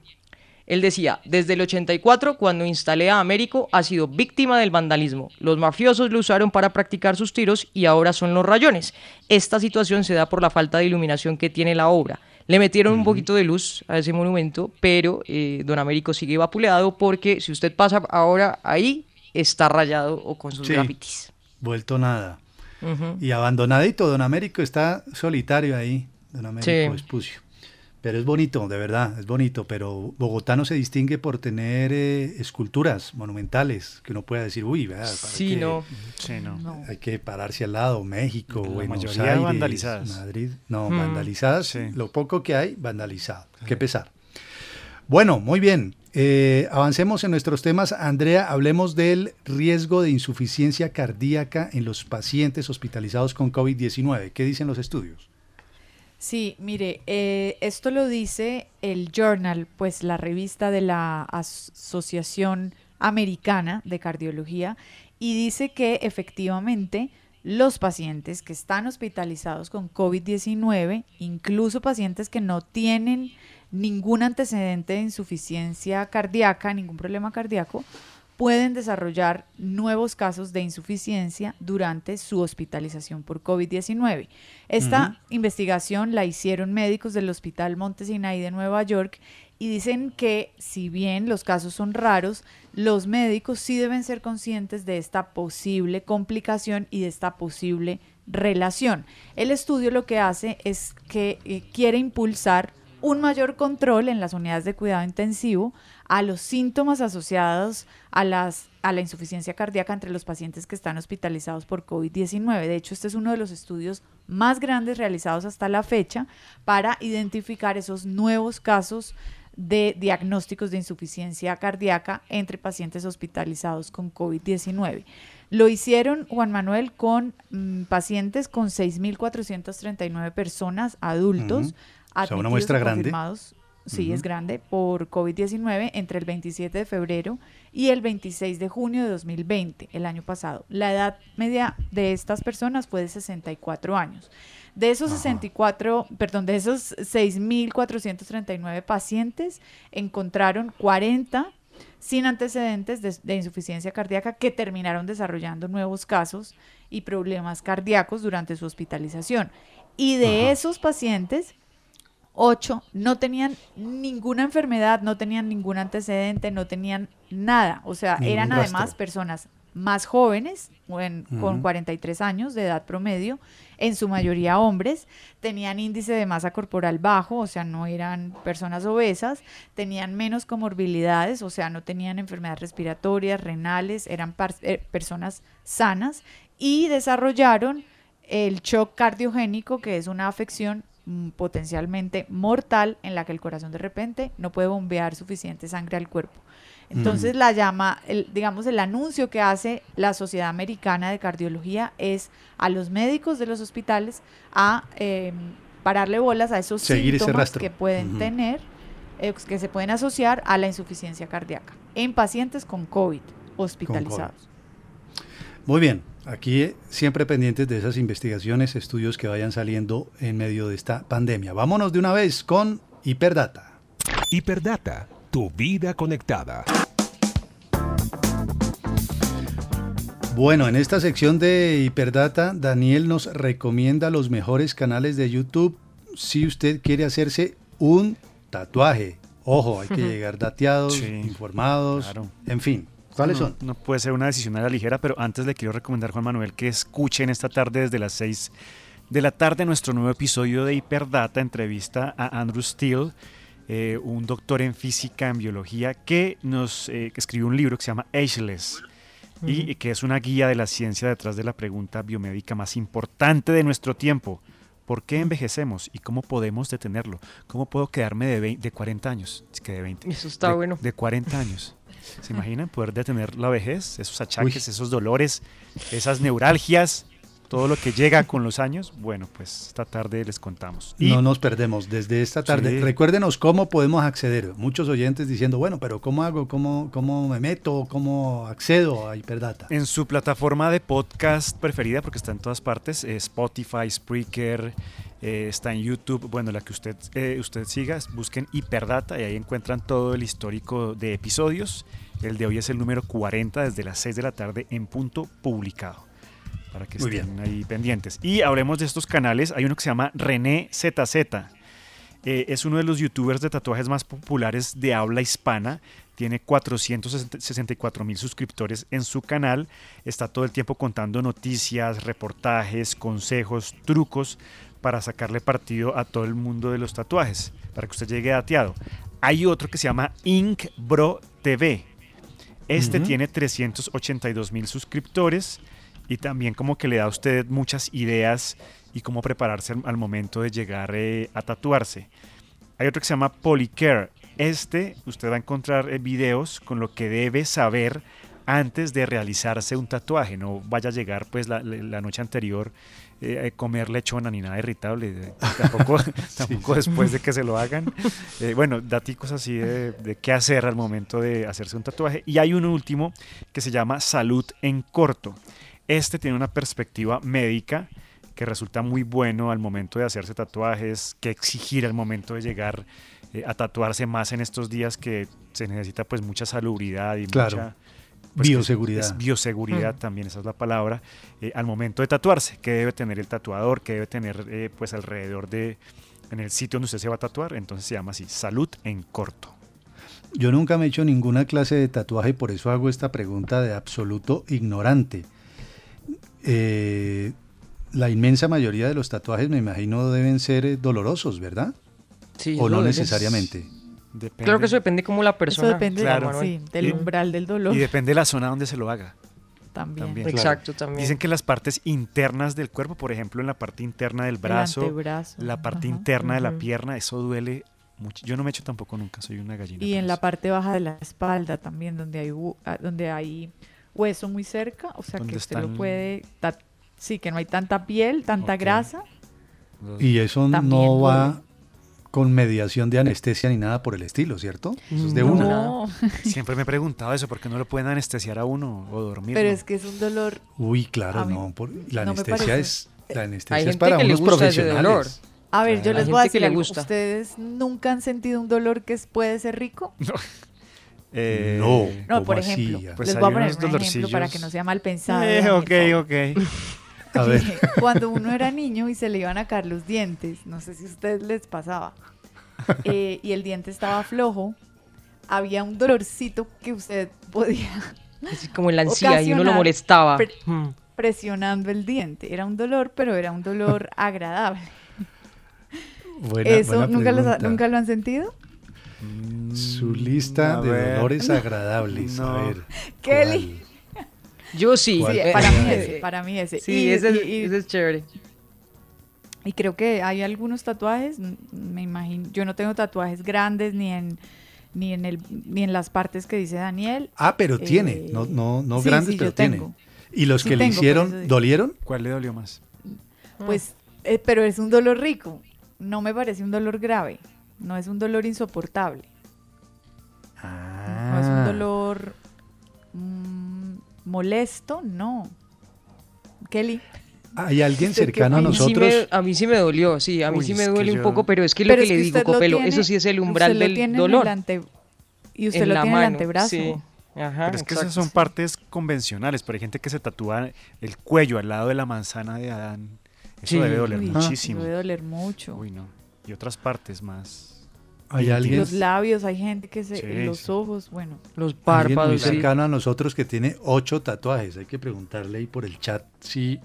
Él decía, desde el 84, cuando instalé a Américo, ha sido víctima del vandalismo. Los mafiosos lo usaron para practicar sus tiros y ahora son los rayones. Esta situación se da por la falta de iluminación que tiene la obra. Le metieron un poquito de luz a ese monumento, pero eh, Don Américo sigue vapuleado porque si usted pasa ahora ahí, está rayado o con sus Sí. grafitis. Vuelto nada. Y abandonadito, Don Américo está solitario ahí, Don Américo Sí. Vespucio. Pero es bonito, de verdad, es bonito, pero Bogotá no se distingue por tener eh, esculturas monumentales, que uno pueda decir, uy, ¿para Sí, qué? no. Sí, no. Hay que pararse al lado, México, La Buenos mayoría Aires, vandalizadas. Madrid. No, Mm, vandalizadas, sí. lo poco que hay, vandalizado. Qué pesar. Bueno, muy bien. Eh, avancemos en nuestros temas. Andrea, hablemos del riesgo de insuficiencia cardíaca en los pacientes hospitalizados con COVID-19. ¿Qué dicen los estudios? Sí, mire, eh, esto lo dice el Journal, pues la revista de la Asociación Americana de Cardiología, y dice que efectivamente los pacientes que están hospitalizados con COVID-19, incluso pacientes que no tienen ningún antecedente de insuficiencia cardíaca, ningún problema cardíaco, pueden desarrollar nuevos casos de insuficiencia durante su hospitalización por COVID-19. Esta investigación la hicieron médicos del Hospital Monte Sinai de Nueva York y dicen que si bien los casos son raros, los médicos sí deben ser conscientes de esta posible complicación y de esta posible relación. El estudio lo que hace es que eh, quiere impulsar un mayor control en las unidades de cuidado intensivo a los síntomas asociados a, las, a la insuficiencia cardíaca entre los pacientes que están hospitalizados por COVID-19. De hecho, este es uno de los estudios más grandes realizados hasta la fecha para identificar esos nuevos casos de diagnósticos de insuficiencia cardíaca entre pacientes hospitalizados con COVID-19. Lo hicieron, Juan Manuel, con mm, pacientes con 6.439 personas adultos. O sea, una muestra grande. Sí, es grande, por COVID-19 entre el 27 de febrero y el 26 de junio de 2020, el año pasado. La edad media de estas personas fue de 64 años. De esos 64, perdón, de esos 6.439 pacientes, encontraron 40 sin antecedentes de, insuficiencia cardíaca que terminaron desarrollando nuevos casos y problemas cardíacos durante su hospitalización. Y de esos pacientes, Ocho, no tenían ninguna enfermedad, no tenían ningún antecedente, no tenían nada. O sea, eran además personas más jóvenes, con 43 años de edad promedio, en su mayoría hombres, tenían índice de masa corporal bajo, o sea, no eran personas obesas, tenían menos comorbilidades, o sea, no tenían enfermedades respiratorias, renales, eran eh, personas sanas y desarrollaron el shock cardiogénico, que es una afección potencialmente mortal en la que el corazón de repente no puede bombear suficiente sangre al cuerpo. Entonces la llama, el, digamos, el anuncio que hace la Sociedad Americana de Cardiología es a los médicos de los hospitales a em, pararle bolas a esos síntomas que pueden tener, eh, que se pueden asociar a la insuficiencia cardíaca en pacientes con COVID. hospitalizados. Muy bien, Aquí siempre pendientes de esas investigaciones, estudios que vayan saliendo en medio de esta pandemia. Vámonos de una vez con Hiperdata. Hiperdata, tu vida conectada. Bueno, en esta sección de Hiperdata, Daniel nos recomienda los mejores canales de YouTube si usted quiere hacerse un tatuaje. Ojo, hay que llegar dateados, informados, en fin. ¿Cuáles no, son? No puede ser una decisión a la ligera, pero antes le quiero recomendar, Juan Manuel, que escuchen esta tarde desde las 6 de la tarde nuestro nuevo episodio de Hiperdata, entrevista a Andrew Steele, eh, un doctor en física, en biología, que nos eh, escribió un libro que se llama Ageless. Y que es una guía de la ciencia detrás de la pregunta biomédica más importante de nuestro tiempo. ¿Por qué envejecemos y cómo podemos detenerlo? ¿Cómo puedo quedarme de, de 40 años? Es que de 20. Eso está bueno. De 40 años. ¿Se imaginan poder detener la vejez, esos achaques, esos dolores, esas neuralgias, todo lo que llega con los años? Bueno, pues esta tarde les contamos. no nos perdemos desde esta tarde. Recuérdenos cómo podemos acceder. Muchos oyentes diciendo, bueno, pero ¿cómo hago? ¿Cómo, cómo me meto? ¿Cómo accedo a Hiperdata? En su plataforma de podcast preferida, porque está en todas partes, Spotify, Spreaker, eh, está en YouTube, bueno, la que usted, eh, usted siga, busquen Hiperdata y ahí encuentran todo el histórico de episodios. El de hoy es el número 40 desde las 6 de la tarde en punto publicado. Para que estén ahí pendientes. Y hablemos de estos canales. Hay uno que se llama René ZZ. Eh, es uno de los youtubers de tatuajes más populares de habla hispana. Tiene 464 mil suscriptores en su canal. Está todo el tiempo contando noticias, reportajes, consejos, trucos para sacarle partido a todo el mundo de los tatuajes, para que usted llegue dateado. Hay otro que se llama Ink Bro TV. Este tiene 382 mil suscriptores y también como que le da a usted muchas ideas y cómo prepararse al, momento de llegar eh, a tatuarse. Hay otro que se llama Polycare. Este usted va a encontrar eh, videos con lo que debe saber antes de realizarse un tatuaje. No vaya a llegar pues la, la noche anterior eh, comer lechona ni nada irritable, tampoco, tampoco después de que se lo hagan. Eh, bueno, daticos así de, de, qué hacer al momento de hacerse un tatuaje. Y hay un último que se llama Salud en Corto. Este tiene una perspectiva médica que resulta muy bueno al momento de hacerse tatuajes, que exigir al momento de llegar eh, a tatuarse más en estos días que se necesita pues mucha salubridad y mucha pues bioseguridad. bioseguridad también, esa es la palabra, eh, al momento de tatuarse, qué debe tener el tatuador, qué debe tener eh, pues alrededor de, en el sitio donde usted se va a tatuar, entonces se llama así, salud en corto. Yo nunca me he hecho ninguna clase de tatuaje y por eso hago esta pregunta de absoluto ignorante. Eh, la inmensa mayoría de los tatuajes me imagino deben ser dolorosos, ¿verdad? Sí, o no duele. Necesariamente. Creo que eso depende como la persona. Eso depende Claro. Sí, del Y- umbral del dolor. Y depende de la zona donde se lo haga. También. claro. Exacto, también. Dicen que las partes internas del cuerpo, por ejemplo, en la parte interna del brazo, la parte ajá. interna de la pierna, eso duele mucho. Yo no me echo tampoco nunca, soy una gallina. Y en la parte baja de la espalda también, donde hay, ah, donde hay hueso muy cerca, o sea ¿Dónde que usted lo puede, sí, que no hay tanta piel, tanta grasa. Y eso También no va. Con mediación de anestesia ni nada por el estilo, ¿cierto? Eso es de una. No, Siempre me he preguntado eso, ¿por qué no lo pueden anestesiar a uno o dormir? pero es que es un dolor. Uy, claro, no. por- la no anestesia es la anestesia Hay es gente para que le unos gusta ese profesionales. dolor. A ver, yo les voy a decir le algo. gusta. ¿Ustedes nunca han sentido un dolor que puede ser rico? Eh, No. No, ¿Cómo por ejemplo, Pues les hay voy a poner un ejemplo para que no sea mal pensado. Eh, ok, ok. A ver. Cuando uno era niño y se le iban a caer los dientes, no sé si a ustedes les pasaba, eh, y el diente estaba flojo, había un dolorcito que usted podía Así como en la encía y uno lo molestaba. pre- Mm. presionando el diente. Era un dolor, pero era un dolor agradable. Buena- ¿Eso buena nunca, los ha- pregunta. nunca lo han sentido? Su lista a de ver. dolores agradables. A ver. Kelly. Yo sí. Sí, Eh, para mí eh, ese, para mí ese. Sí, Y- ese, es- y- y- ese es chévere. Y creo que hay algunos tatuajes, me imagino, yo no tengo tatuajes grandes ni en ni en el ni en las partes que dice Daniel. Ah, pero Eh, tiene. No, no, no sí, grandes, sí, pero yo tiene. tengo. ¿Y los Sí que le tengo, hicieron dolieron? ¿Cuál le dolió más? Pues, eh, pero es un dolor rico. No me parece un dolor grave. No es un dolor insoportable. No es un Ah. dolor molesto, no. Kelly. ¿Hay alguien ¿Usted qué cercano a opina? mí sí nosotros? me- a mí sí me dolió, sí, a mí Uy, sí me duele un yo- poco, pero es que lo Pero que es le digo, Copelo, tiene- eso sí es el umbral usted lo del tiene en el dolor. ante- y usted en lo la tiene en el antebrazo. Sí. Ajá, Pero es que esas son partes convencionales, pero hay gente que se tatúa el cuello al lado de la manzana de Adán. Eso Sí. debe doler Uy, muchísimo. Debe doler mucho. Uy, no. Y otras partes más. ¿Hay alguien, Los labios, hay gente que se... Sí, los sí. ojos, bueno. Los alguien muy párpados, sí. cercano a nosotros que tiene ocho tatuajes? Hay que preguntarle ahí por el chat si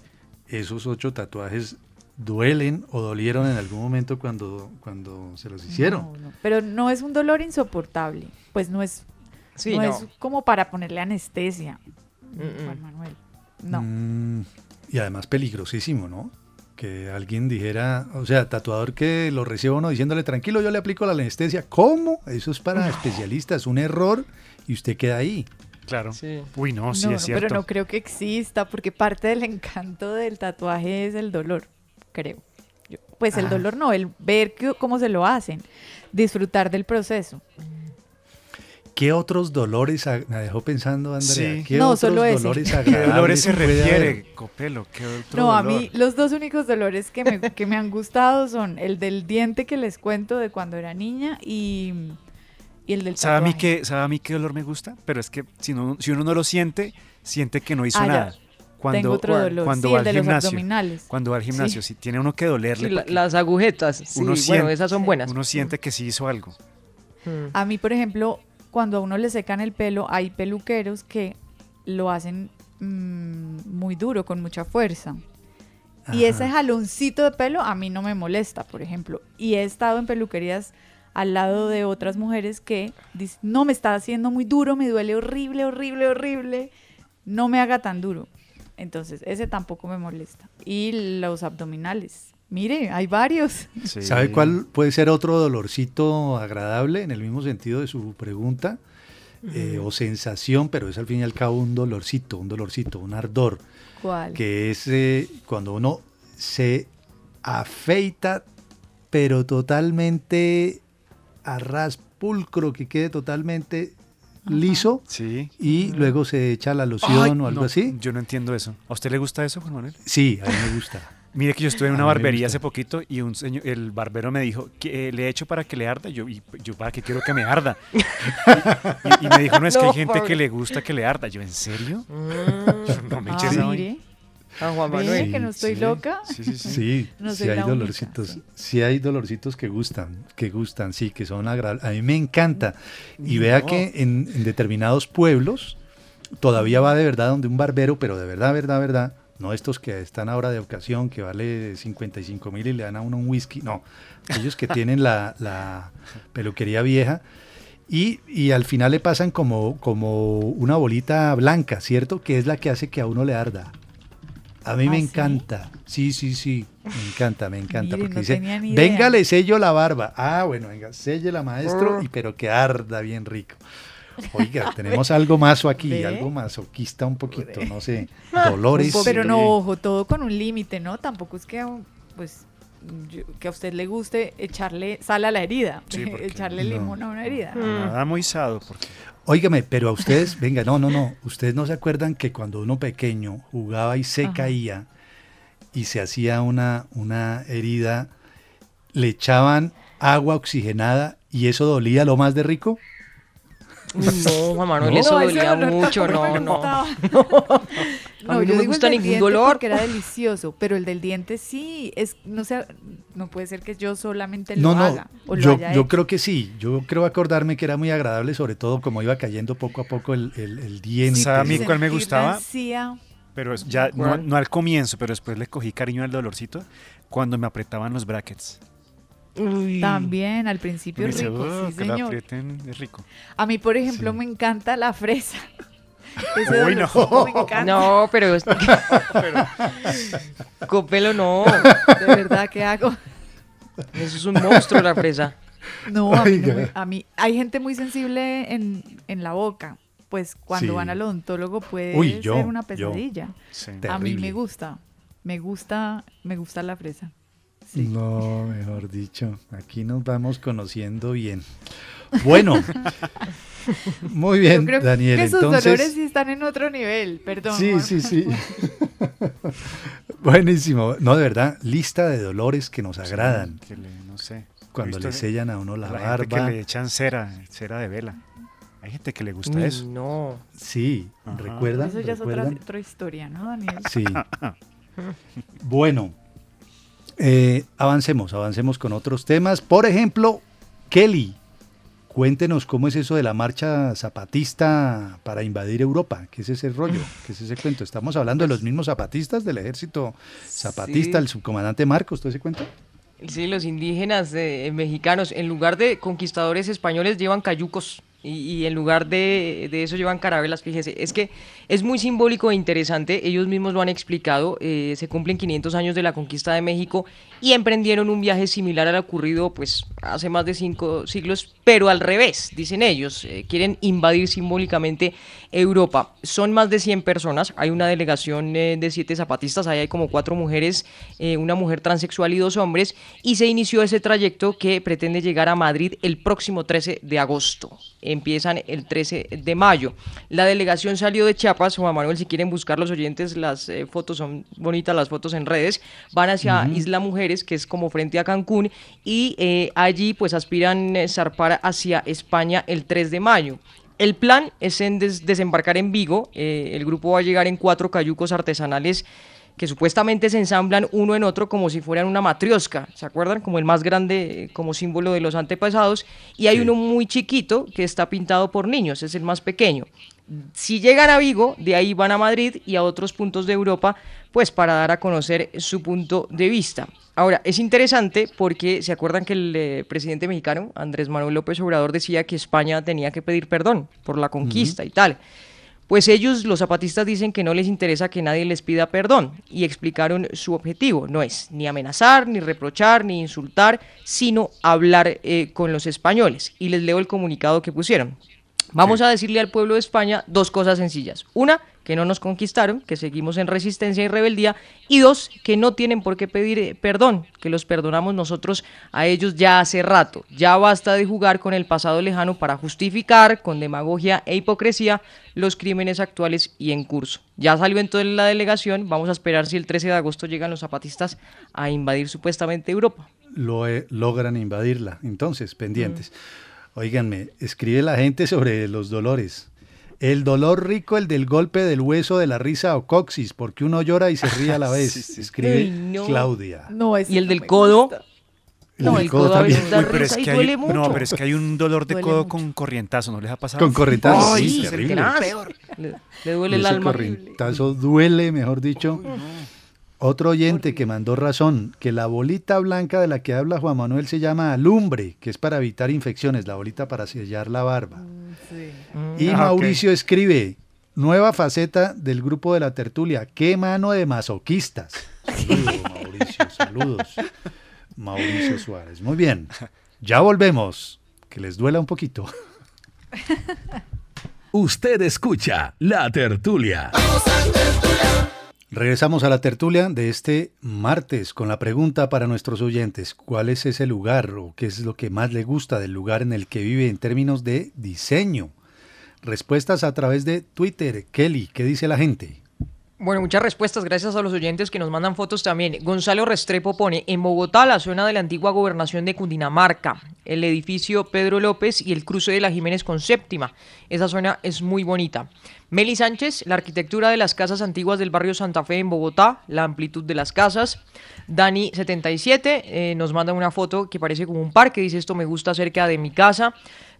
esos ocho tatuajes duelen o dolieron en algún momento cuando, cuando se los hicieron. No, no. Pero no es un dolor insoportable. Pues no es, Sí, no, no. es como para ponerle anestesia. Mm, Juan Manuel. No. Mm, y además peligrosísimo, ¿no? Que alguien dijera, o sea, tatuador que lo reciba uno diciéndole, tranquilo, yo le aplico la anestesia. ¿Cómo? Eso es para especialistas, un error y usted queda ahí. Claro. Sí. Uy, no, sí No, es cierto. pero no creo que exista, porque parte del encanto del tatuaje es el dolor, creo. Yo- pues el Ah. dolor no, el ver que- cómo se lo hacen, disfrutar del proceso. ¿Qué otros dolores me dejó pensando, Andrea? Sí. ¿Qué No, otros solo ese. dolores ¿Qué agradables dolores se refiere? Copelo? ¿Qué otro No, a mí los dos únicos dolores que me, que me han gustado son el del diente que les cuento de cuando era niña y, y el del ¿Sabe a, mí qué, ¿Sabe a mí qué dolor me gusta? Pero es que si, no, si uno no lo siente, siente que no hizo Ah, ya. nada. Cuando, Tengo otro dolor, cuando sí, va el al de los gimnasio, abdominales. Cuando va al Sí. gimnasio, si tiene uno que dolerle, Sí, la- las agujetas, sí, uno bueno, siente- esas son buenas. Uno siente que sí hizo algo. A mí, por ejemplo, cuando a uno le secan el pelo, hay peluqueros que lo hacen mm, muy duro, con mucha fuerza. Y ese jaloncito de pelo a mí no me molesta, por ejemplo. Y he estado en peluquerías al lado de otras mujeres que dicen, no, me está haciendo muy duro, me duele horrible, horrible, horrible. No me haga tan duro. Entonces, ese tampoco me molesta. Y los abdominales. Mire, hay varios. ¿Sabe cuál puede ser otro dolorcito agradable en el mismo sentido de su pregunta? Eh, o sensación, pero es al fin y al cabo un dolorcito, un dolorcito, un ardor. ¿Cuál? Que es eh, cuando uno se afeita, pero totalmente a ras pulcro, que quede totalmente liso. Sí. Y luego se echa la loción Ay, o algo no, así. Yo no entiendo eso. ¿A usted le gusta eso, Juan Manuel? Sí, a mí me gusta. Mire que yo estuve en A una barbería hace poquito y un señor, el barbero me dijo que eh, le he hecho para que le arda. Yo, y, yo para qué quiero que me arda. y, y me dijo, no, es que hay gente que le gusta que le arda. Yo, ¿en serio? Mm. no me Ah, mire. vaina. A Juan Manuel. que no estoy sí, loca. sí, sí, sí. Sí, No sí soy hay dolorcitos, sí. sí. hay dolorcitos que gustan, que gustan, sí, que son agradables. A mí me encanta. Y vea No. que en, en determinados pueblos todavía va de verdad donde un barbero, pero de verdad, verdad, verdad, no estos que están ahora de ocasión, que vale 55 mil y le dan a uno un whisky, no, ellos que tienen la, la peluquería vieja y, y, al final le pasan como, como una bolita blanca, ¿cierto? Que es la que hace que a uno le arda. A mí ¿Ah, me encanta. Sí, sí, sí. Me encanta, me encanta. Porque no dice, venga, le sello la barba. Ah, bueno, venga, la maestro, Oh. y pero que arda bien rico. Oiga, tenemos algo maso aquí, ¿Ve? algo masoquista un poquito, no sé. Dolores. Pero no, ojo, todo con un límite, ¿no? Tampoco es que, pues, yo- que a usted le guste echarle sal a la herida, Sí, porque- echarle No. limón a una herida. Nada muy sado, porque Óigame, pero a ustedes, venga, no, no, no. Ustedes no se acuerdan que cuando uno pequeño jugaba y se Ajá. caía y se hacía una, una herida, le echaban agua oxigenada y eso dolía lo más de rico. No, Juan Manuel, ¿No? eso dolía mucho, no, me no. No, mí yo no me gusta ningún dolor. Porque era delicioso, pero el del diente sí, es, no sé, no puede ser que yo solamente lo no, haga o lo yo, haya yo hecho. creo que sí. Yo creo acordarme que era muy agradable, sobre todo como iba cayendo poco a poco el, el, el diente. ¿Sabe a mí Sentir cuál me gustaba? Pero es- ya no al comienzo, pero después le cogí cariño al dolorcito cuando me apretaban los brackets. Uy. También, al principio rico, "Oh, sí, que la señor. aprieten, es rico. A mí, por ejemplo, Sí. me encanta la fresa. Ese Uy, no. me. No, pero... Copelo no. De verdad, ¿qué hago? Eso es un monstruo la fresa. No, a mí, no Oiga. me- a mí- hay gente muy sensible en, en la boca. Pues cuando Sí. van al odontólogo puede Uy, yo, ser una yo. pesadilla. Sí. A mí me gusta, me gusta, me gusta la fresa. Sí. No, mejor dicho, aquí nos vamos conociendo bien. Bueno, muy bien, Yo creo Daniel. que sus entonces, dolores sí están en otro nivel, perdón. Sí, Juan. sí, sí. Buenísimo. No, de verdad, lista de dolores que nos agradan. Que le- no sé. Cuando le sellan a uno la, barba. que le echan cera, cera de vela. Hay gente que le gusta Uy, eso. No. Sí, Ajá. ¿recuerdan? Eso ya es otra, ¿Recuerdan? otra historia, ¿no, Daniel? Sí. Bueno, eh, avancemos, avancemos con otros temas. Por ejemplo, Kelly, cuéntenos cómo es eso de la marcha zapatista para invadir Europa. ¿Qué es ese rollo? ¿Qué es ese cuento? Estamos hablando de los mismos zapatistas del ejército zapatista, Sí. el subcomandante Marcos, ¿todo ese cuento? Sí, los indígenas eh, mexicanos, en lugar de conquistadores españoles, llevan cayucos. Y, en lugar de, de eso llevan carabelas, fíjese. Es que es muy simbólico e interesante. Ellos mismos lo han explicado. eh, se cumplen 500 años de la conquista de México y emprendieron un viaje similar al ocurrido pues hace más de cinco siglos, pero al revés, dicen ellos. eh, quieren invadir simbólicamente Europa. Son más de 100 personas. Hay una delegación eh, de siete zapatistas. Ahí hay como cuatro mujeres, eh, una mujer transexual y dos hombres. Y se inició ese trayecto que pretende llegar a Madrid el próximo 13 de agosto. Empiezan el 13 de mayo. La delegación salió de Chiapas. Juan Manuel, si quieren buscar los oyentes, las eh, fotos son bonitas, las fotos en redes. Van hacia. Isla Mujeres, que es como frente a Cancún. Y allí pues aspiran zarpar hacia España el 3 de mayo. El plan es en des- desembarcar en Vigo. eh, el grupo va a llegar en cuatro cayucos artesanales que supuestamente se ensamblan uno en otro como si fueran una matriosca, ¿se acuerdan? Como el más grande, eh, como símbolo de los antepasados. Y hay uno muy chiquito que está pintado por niños, es el más pequeño. Si llegan a Vigo, de ahí van a Madrid y a otros puntos de Europa, pues para dar a conocer su punto de vista. Ahora, es interesante porque se acuerdan que el eh, presidente mexicano, Andrés Manuel López Obrador, decía que España tenía que pedir perdón por la conquista y tal. Pues ellos, los zapatistas, dicen que no les interesa que nadie les pida perdón y explicaron su objetivo. No es ni amenazar, ni reprochar, ni insultar, sino hablar eh, con los españoles. Y les leo el comunicado que pusieron. Vamos a decirle al pueblo de España dos cosas sencillas. Una, que no nos conquistaron, que seguimos en resistencia y rebeldía. Y dos, que no tienen por qué pedir eh, perdón, que los perdonamos nosotros a ellos ya hace rato. Ya basta de jugar con el pasado lejano para justificar con demagogia e hipocresía los crímenes actuales y en curso. Ya salió entonces la delegación, vamos a esperar si el 13 de agosto llegan los zapatistas a invadir supuestamente Europa. Lo, eh, logran invadirla. Entonces, pendientes. Óiganme, escribe la gente sobre los dolores. El dolor rico, el del golpe del hueso, de la risa o coxis, porque uno llora y se ríe a la vez. Escribe Uy, no. Claudia. No, ¿Y el no del codo? No, el codo a veces da Uy, pero es que hay, duele no, mucho. pero es que hay un dolor de Duele codo mucho. con corrientazo, ¿no les ha pasado? Con corrientazo, Ay, sí, es terrible. Le, le duele Y el ese alma. corrientazo duele, mejor dicho. Otro oyente que mandó razón, que la bolita blanca de la que habla Juan Manuel se llama alumbre, que es para evitar infecciones, la bolita para sellar la barba. Y Ah, ok. Mauricio escribe, nueva faceta del grupo de la tertulia, qué mano de masoquistas. Saludos, Mauricio, saludos. Mauricio Suárez. Muy bien, ya volvemos, que les duela un poquito. Usted escucha La Tertulia. Regresamos a la tertulia de este martes con la pregunta para nuestros oyentes, ¿cuál es ese lugar o qué es lo que más le gusta del lugar en el que vive en términos de diseño? Respuestas a través de Twitter. Kelly, ¿qué dice la gente? Bueno, muchas respuestas, gracias a los oyentes que nos mandan fotos también. Gonzalo Restrepo pone, en Bogotá, la zona de la antigua gobernación de Cundinamarca, el edificio Pedro López y el cruce de la Jiménez con Séptima. Esa zona es muy bonita. Meli Sánchez, la arquitectura de las casas antiguas del barrio Santa Fe en Bogotá, la amplitud de las casas. Dani77 eh, nos manda una foto que parece como un parque, dice esto me gusta cerca de mi casa.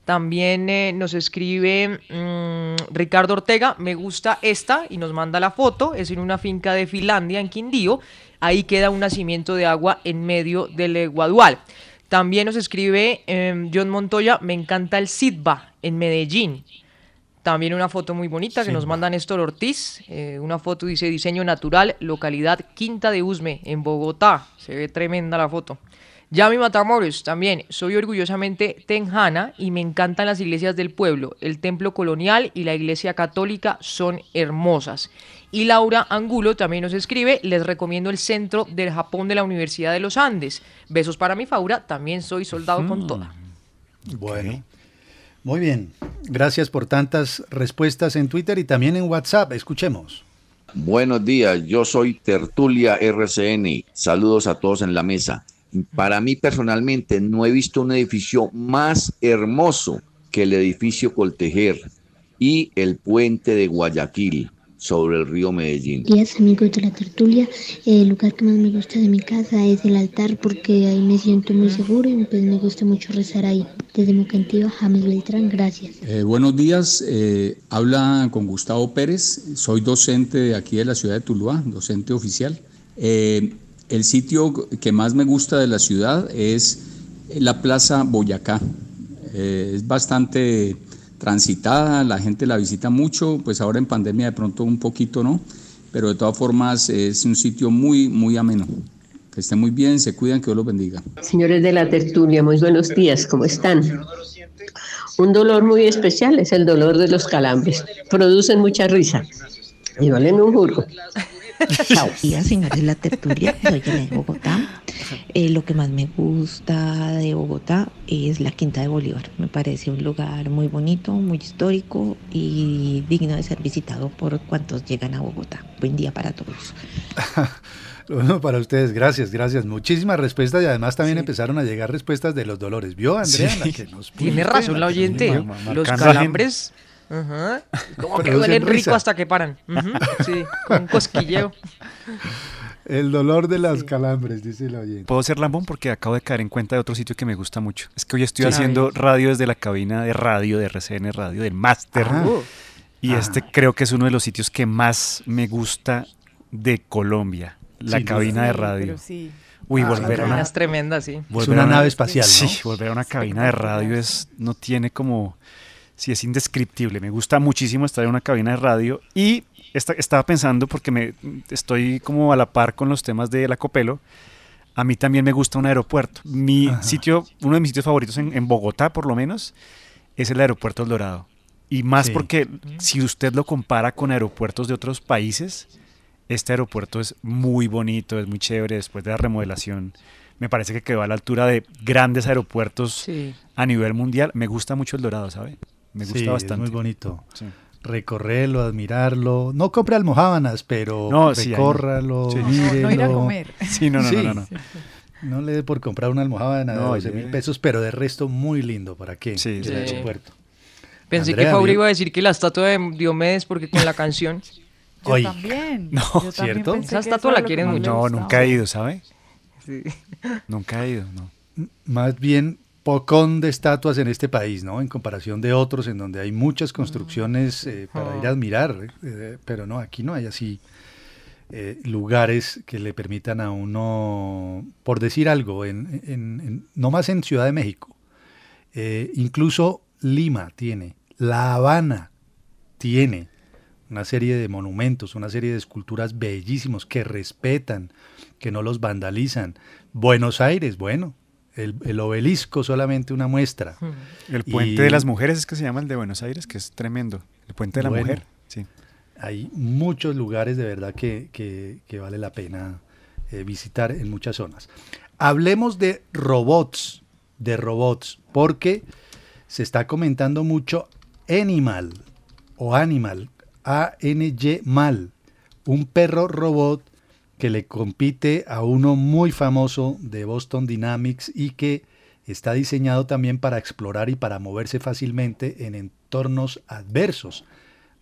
También eh, nos escribe mm, Ricardo Ortega, me gusta esta y nos manda la foto, es en una finca de Finlandia, en Quindío, ahí queda un nacimiento de agua en medio del Guadual. También nos escribe eh, John Montoya, me encanta el Sidba en Medellín. También una foto muy bonita que nos manda Néstor Ortiz, eh, una foto dice diseño natural, localidad Quinta de Usme, en Bogotá, se ve tremenda la foto. Yami Matamoros, también, soy orgullosamente tenjana y me encantan las iglesias del pueblo. El templo colonial y la iglesia católica son hermosas. Y Laura Angulo también nos escribe, les recomiendo el centro del Japón de la Universidad de los Andes. Besos para mi Faura, también soy soldado con toda. Bueno, muy bien. Gracias por tantas respuestas en Twitter y también en WhatsApp. Escuchemos. Buenos días, yo soy Tertulia RCN. Saludos a todos en la mesa. Para mí personalmente no he visto un edificio más hermoso que el edificio Coltejer y el puente de Guayaquil sobre el río Medellín. días amigos de la tertulia. El lugar que más me gusta de mi casa es el altar porque ahí me siento muy seguro y pues me gusta mucho rezar ahí. Desde Mocantiva, James Beltrán, gracias. Eh, buenos días, eh, habla con Gustavo Pérez, soy docente de aquí de la ciudad de Tuluá, docente oficial. Eh, el sitio que más me gusta de la ciudad es la Plaza Boyacá. Eh, es bastante transitada, la gente la visita mucho, pues ahora en pandemia de pronto un poquito no, pero de todas formas es un sitio muy, muy ameno. Que estén muy bien, se cuidan, que Dios los bendiga. Señores de la tertulia, muy buenos días, ¿cómo están? Un dolor muy especial es el dolor de los calambres. Producen mucha risa y valen un jurgo. Buenos días, señores la tertulia. Soy de Bogotá. Eh, lo que más me gusta de Bogotá es la Quinta de Bolívar. Me parece un lugar muy bonito, muy histórico y digno de ser visitado por cuantos llegan a Bogotá. Buen día para todos. Bueno, para ustedes, gracias, gracias. Muchísimas respuestas y además también empezaron a llegar respuestas de los dolores. ¿Vio, Andrea? Sí. La que nos puso Tiene razón la oyente. Los calambres. Ajá. Como que duelen rico hasta que paran. Sí, con un cosquilleo. El dolor de las calambres, dice el oyente. Puedo ser lambón porque acabo de caer en cuenta de otro sitio que me gusta mucho. Es que hoy estoy Sí. haciendo radio desde la cabina de radio de RCN Radio, del máster. Ah. Y Ah. este creo que es uno de los sitios que más me gusta de Colombia. La cabina de radio. pero sí. Uy, Ah, volver la a cabina una, es tremenda, sí. volver una a nave espacial, ¿no? Sí, volver a una cabina de radio es no tiene como sí es indescriptible. Me gusta muchísimo estar en una cabina de radio y esta- estaba pensando porque me estoy como a la par con los temas de la Copelo. A mí también me gusta un aeropuerto. Mi sitio, uno de mis sitios favoritos en, en Bogotá, por lo menos, es el aeropuerto El Dorado. Y más Sí. porque si usted lo compara con aeropuertos de otros países, este aeropuerto es muy bonito, es muy chévere después de la remodelación. Me parece que quedó a la altura de grandes aeropuertos Sí. a nivel mundial. Me gusta mucho el Dorado, ¿sabe? Me gusta Sí, bastante. Es muy bonito. Sí. Recorrerlo, admirarlo. No compre almohábanas, pero No, no. recórralo, Sí. No, mírelo. no ir a comer. Sí, no, no, no, no, no. No le dé por comprar una almohábana de No, 12 mil oye. pesos, pero de resto muy lindo. ¿Para qué? Sí, El sí. aeropuerto. Pensé Andrea, que Fabri iba a decir que la estatua de Diomedes, porque con la canción. Yo Oy. también. No, Yo también ¿cierto? pensé Esa estatua la quieren mucho. No, nunca he ido, ¿sabe? Sí. Nunca he ido, no. más bien pocón de estatuas en este país, ¿no? En comparación de otros en donde hay muchas construcciones eh, para ir a admirar, eh, pero no, aquí no hay así eh, lugares que le permitan a uno, por decir algo, en, no más en Ciudad de México, incluso Lima tiene, La Habana tiene una serie de monumentos, una serie de esculturas bellísimos que respetan, que no los vandalizan. Buenos Aires, bueno, el, obelisco solamente una muestra. El puente de las mujeres es que se llama el de Buenos Aires, que es tremendo. El puente de la mujer. Sí. Hay muchos lugares de verdad que, que, vale la pena eh, visitar en muchas zonas. Hablemos de robots, de robots, porque se está comentando mucho Animal o Animal, A-N-Y mal, un perro robot que le compite a uno muy famoso de Boston Dynamics y que está diseñado también para explorar y para moverse fácilmente en entornos adversos.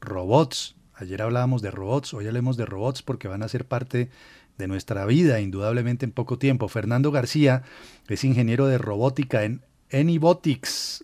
Robots. Ayer hablábamos de robots, hoy hablemos de robots porque van a ser parte de nuestra vida, indudablemente en poco tiempo. Fernando García es ingeniero de robótica en Anybotics,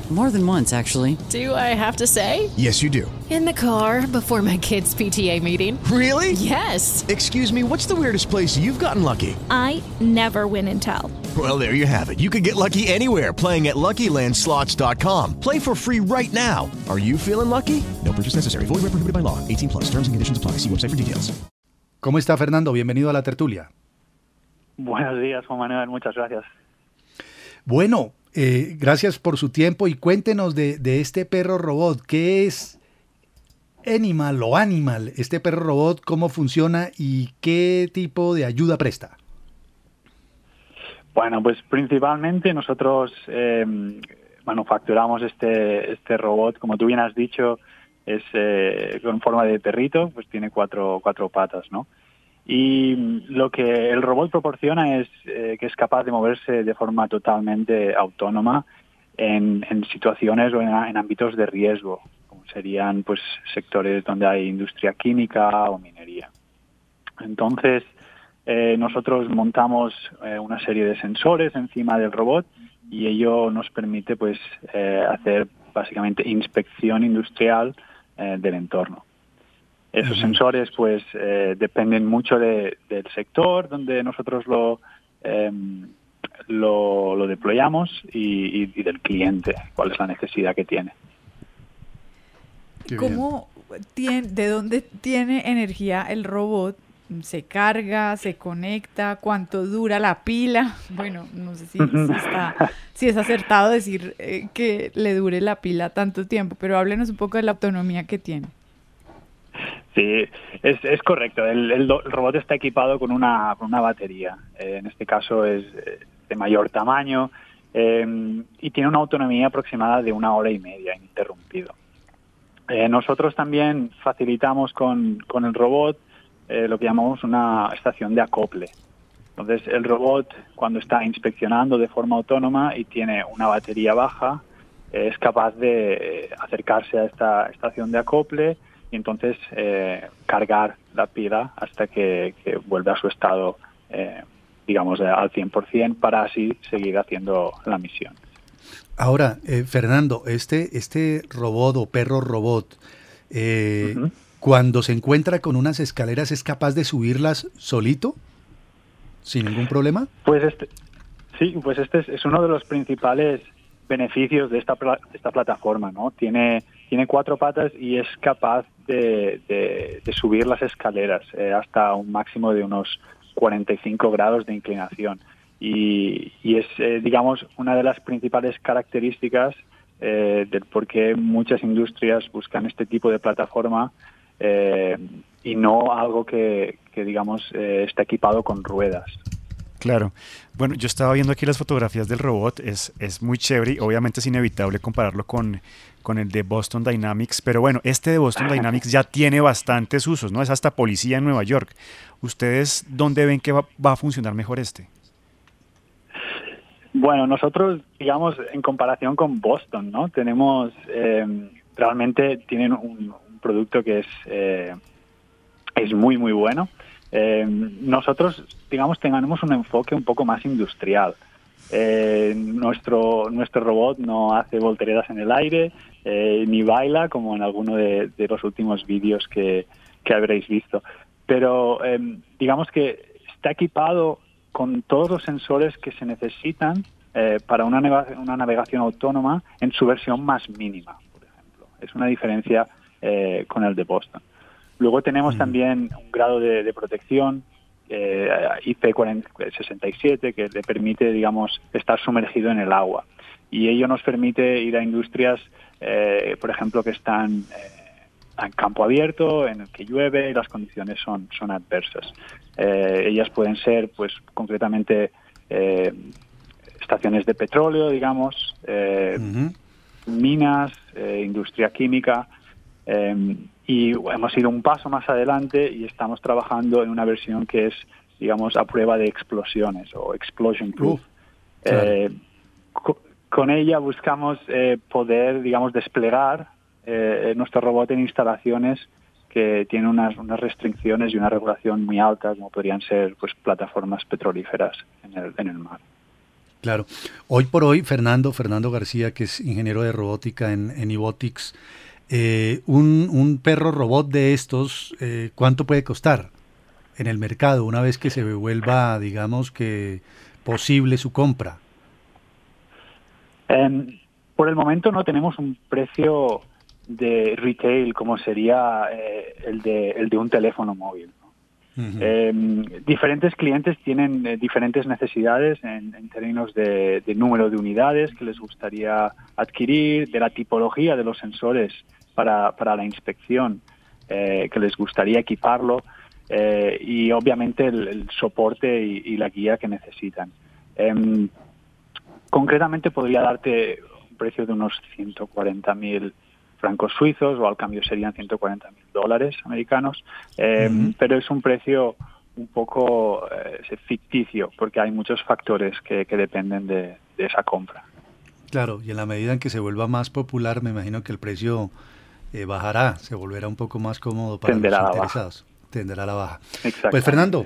More than once, actually. Do I have to say? Yes, you do. In the car before my kids' PTA meeting. Really? Yes. Excuse me, what's the weirdest place you've gotten lucky? I never win and tell. Well, there you have it. You can get lucky anywhere playing at LuckyLandSlots.com. Play for free right now. Are you feeling lucky? No purchase necessary. Void where prohibited by law. 18 plus. Terms and conditions apply. See website for details. ¿Cómo está Fernando? Bienvenido a la tertulia. Buenos días, Juan Manuel. Muchas gracias. Bueno, eh, gracias por su tiempo y cuéntenos de, este perro robot. ¿Qué es Animal o Animal? Este perro robot, ¿cómo funciona y qué tipo de ayuda presta? Bueno, pues principalmente nosotros eh, manufacturamos este, este robot, como tú bien has dicho, es eh, con forma de perrito, pues tiene cuatro, cuatro patas, ¿no? Y lo que el robot proporciona es eh, que es capaz de moverse de forma totalmente autónoma en, situaciones o en, ámbitos de riesgo, como serían pues sectores donde hay industria química o minería. Entonces, eh, nosotros montamos eh, una serie de sensores encima del robot y ello nos permite pues hacer básicamente inspección industrial del entorno. Esos sensores pues eh, dependen mucho del sector donde nosotros lo, em, lo, deployamos y, del cliente, cuál es la necesidad que tiene. ¿Cómo tiene, de dónde tiene energía el robot? ¿Se carga, se conecta? ¿Cuánto dura la pila? Bueno, no sé si, si, es acertado decir eh, que le dure la pila tanto tiempo, pero háblenos un poco de la autonomía que tiene. Sí, es, es correcto. El, robot está equipado con una, con una batería. Eh, en este caso es eh, de mayor tamaño eh, y tiene una autonomía aproximada de una hora y media ininterrumpido. nosotros también facilitamos con, con el robot lo que llamamos una estación de acople. Entonces, el robot, cuando está inspeccionando de forma autónoma y tiene una batería baja, es capaz de acercarse a esta estación de acople y entonces eh, cargar la pila hasta que, vuelva a su estado, eh, digamos, al 100% para así seguir haciendo la misión. Ahora, eh, Fernando, este, este robot o perro robot, cuando se encuentra con unas escaleras, ¿es capaz de subirlas solito? ¿Sin ningún problema? Pues este, sí, pues este es, uno de los principales beneficios de esta, esta plataforma, ¿no? Tiene, tiene cuatro patas y es capaz de, subir las escaleras eh, hasta un máximo de unos 45 grados de inclinación. Y, es, eh, digamos, una de las principales características eh, del por qué muchas industrias buscan este tipo de plataforma y no algo que, digamos, está equipado con ruedas. Claro. Bueno, yo estaba viendo aquí las fotografías del robot, es, es muy chévere y obviamente es inevitable compararlo con, con el de Boston Dynamics, pero bueno, este de Boston Dynamics ya tiene bastantes usos, ¿no? Es hasta policía en Nueva York. ¿Ustedes dónde ven que va, a funcionar mejor este? Bueno, nosotros, digamos, en comparación con Boston, ¿no? Tenemos, eh, realmente tienen un, producto que es, eh, es muy, muy bueno. Eh, nosotros, digamos, tengamos un enfoque un poco más industrial. Eh, nuestro, nuestro robot no hace volteretas en el aire ni baila como en alguno de, los últimos vídeos que, que, habréis visto. Pero digamos que está equipado con todos los sensores que se necesitan para una, una navegación autónoma en su versión más mínima. Es una diferencia eh, con el de Boston. Luego tenemos mm. también un grado de, protección eh, IP67 que le permite, digamos, estar sumergido en el agua. Y ello nos permite ir a industrias, eh, por ejemplo, que están en campo abierto, en el que llueve y las condiciones son, son adversas. ellas pueden ser, pues, concretamente estaciones de petróleo, digamos, minas, eh, industria química. Y hemos ido un paso más adelante y estamos trabajando en una versión que es, digamos, a prueba de explosiones o explosion proof. Eh, con ella buscamos eh, poder, digamos, desplegar nuestro robot en instalaciones que tienen unas, unas restricciones y una regulación muy alta, como podrían ser pues plataformas petrolíferas en el, en el mar. Claro. Hoy por hoy, Fernando, Fernando García, que es ingeniero de robótica en, en Ibotics, eh, un, perro robot de estos, eh, ¿cuánto puede costar en el mercado una vez que se vuelva, digamos que, posible su compra? Em, por el momento no tenemos un precio de retail como sería eh, el, de, el de un teléfono móvil. Eh, diferentes clientes tienen eh, diferentes necesidades en, términos de, número de unidades que les gustaría adquirir, de la tipología de los sensores para, para la inspección eh, que les gustaría equiparlo eh, y obviamente el, soporte y, la guía que necesitan. Em, concretamente podría darte un precio de unos 140.000 francos suizos o al cambio serían 140 mil dólares americanos, eh, pero es un precio un poco eh, ficticio porque hay muchos factores que, dependen de, esa compra. Claro, y en la medida en que se vuelva más popular, me imagino que el precio eh, bajará, se volverá un poco más cómodo para los interesados. Tenderá la baja. Pues Fernando,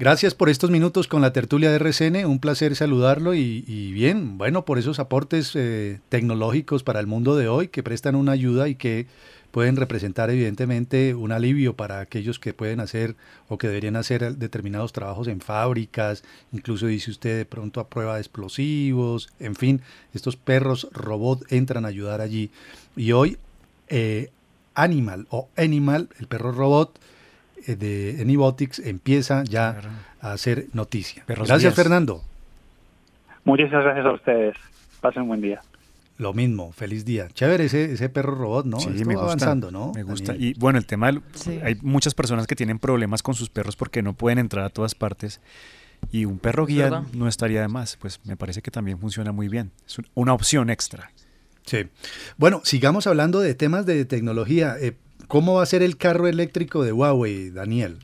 Gracias por estos minutos con la tertulia de RCN, un placer saludarlo y, bien, bueno, por esos aportes eh, tecnológicos para el mundo de hoy que prestan una ayuda y que pueden representar evidentemente un alivio para aquellos que pueden hacer o que deberían hacer determinados trabajos en fábricas, incluso dice usted de pronto a prueba de explosivos, en fin, estos perros robot entran a ayudar allí. Y hoy eh, Animal o Animal, el perro robot, eh, de Anybotics empieza ya a hacer noticia. gracias, Fernando. Muchas gracias a ustedes. Pasen un buen día. Lo mismo, feliz día. Chévere ese, ese perro robot, ¿no? Sí, me gusta, avanzando, ¿no? Me gusta. Y bueno, el tema, hay muchas personas que tienen problemas con sus perros porque no pueden entrar a todas partes. Y un perro guía no estaría de más. Pues me parece que también funciona muy bien. Es una opción extra. Sí. Bueno, sigamos hablando de temas de tecnología. Eh, ¿Cómo va a ser el carro eléctrico de Huawei, Daniel?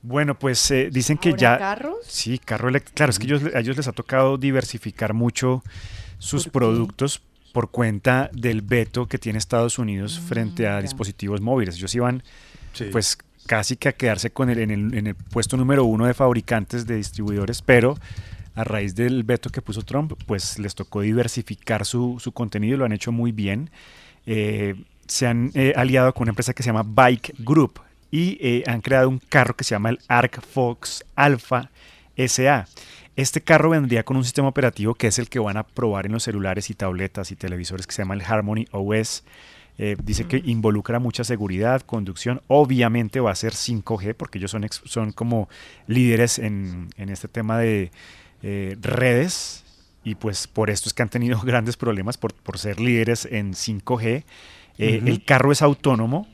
Bueno, pues eh, dicen que ya... carros? Sí, carro eléctrico. Claro, es que ellos, a ellos les ha tocado diversificar mucho sus productos por cuenta del veto que tiene Estados Unidos mm, frente a dispositivos móviles. Ellos iban, pues, casi que a quedarse con el, en, el, en el puesto número uno de fabricantes de distribuidores, pero a raíz del veto que puso Trump, pues les tocó diversificar su, su contenido y lo han hecho muy bien. Eh, se han eh, aliado con una empresa que se llama Bike Group y eh, han creado un carro que se llama el Arc Fox Alpha SA. Este carro vendría con un sistema operativo que es el que van a probar en los celulares y tabletas y televisores que se llama el Harmony OS. Dice que involucra mucha seguridad, conducción. Obviamente va a ser 5G porque ellos son, son como líderes en, en este tema de redes y pues por esto es que han tenido grandes problemas por, por ser líderes en 5G. Eh, el carro es autónomo,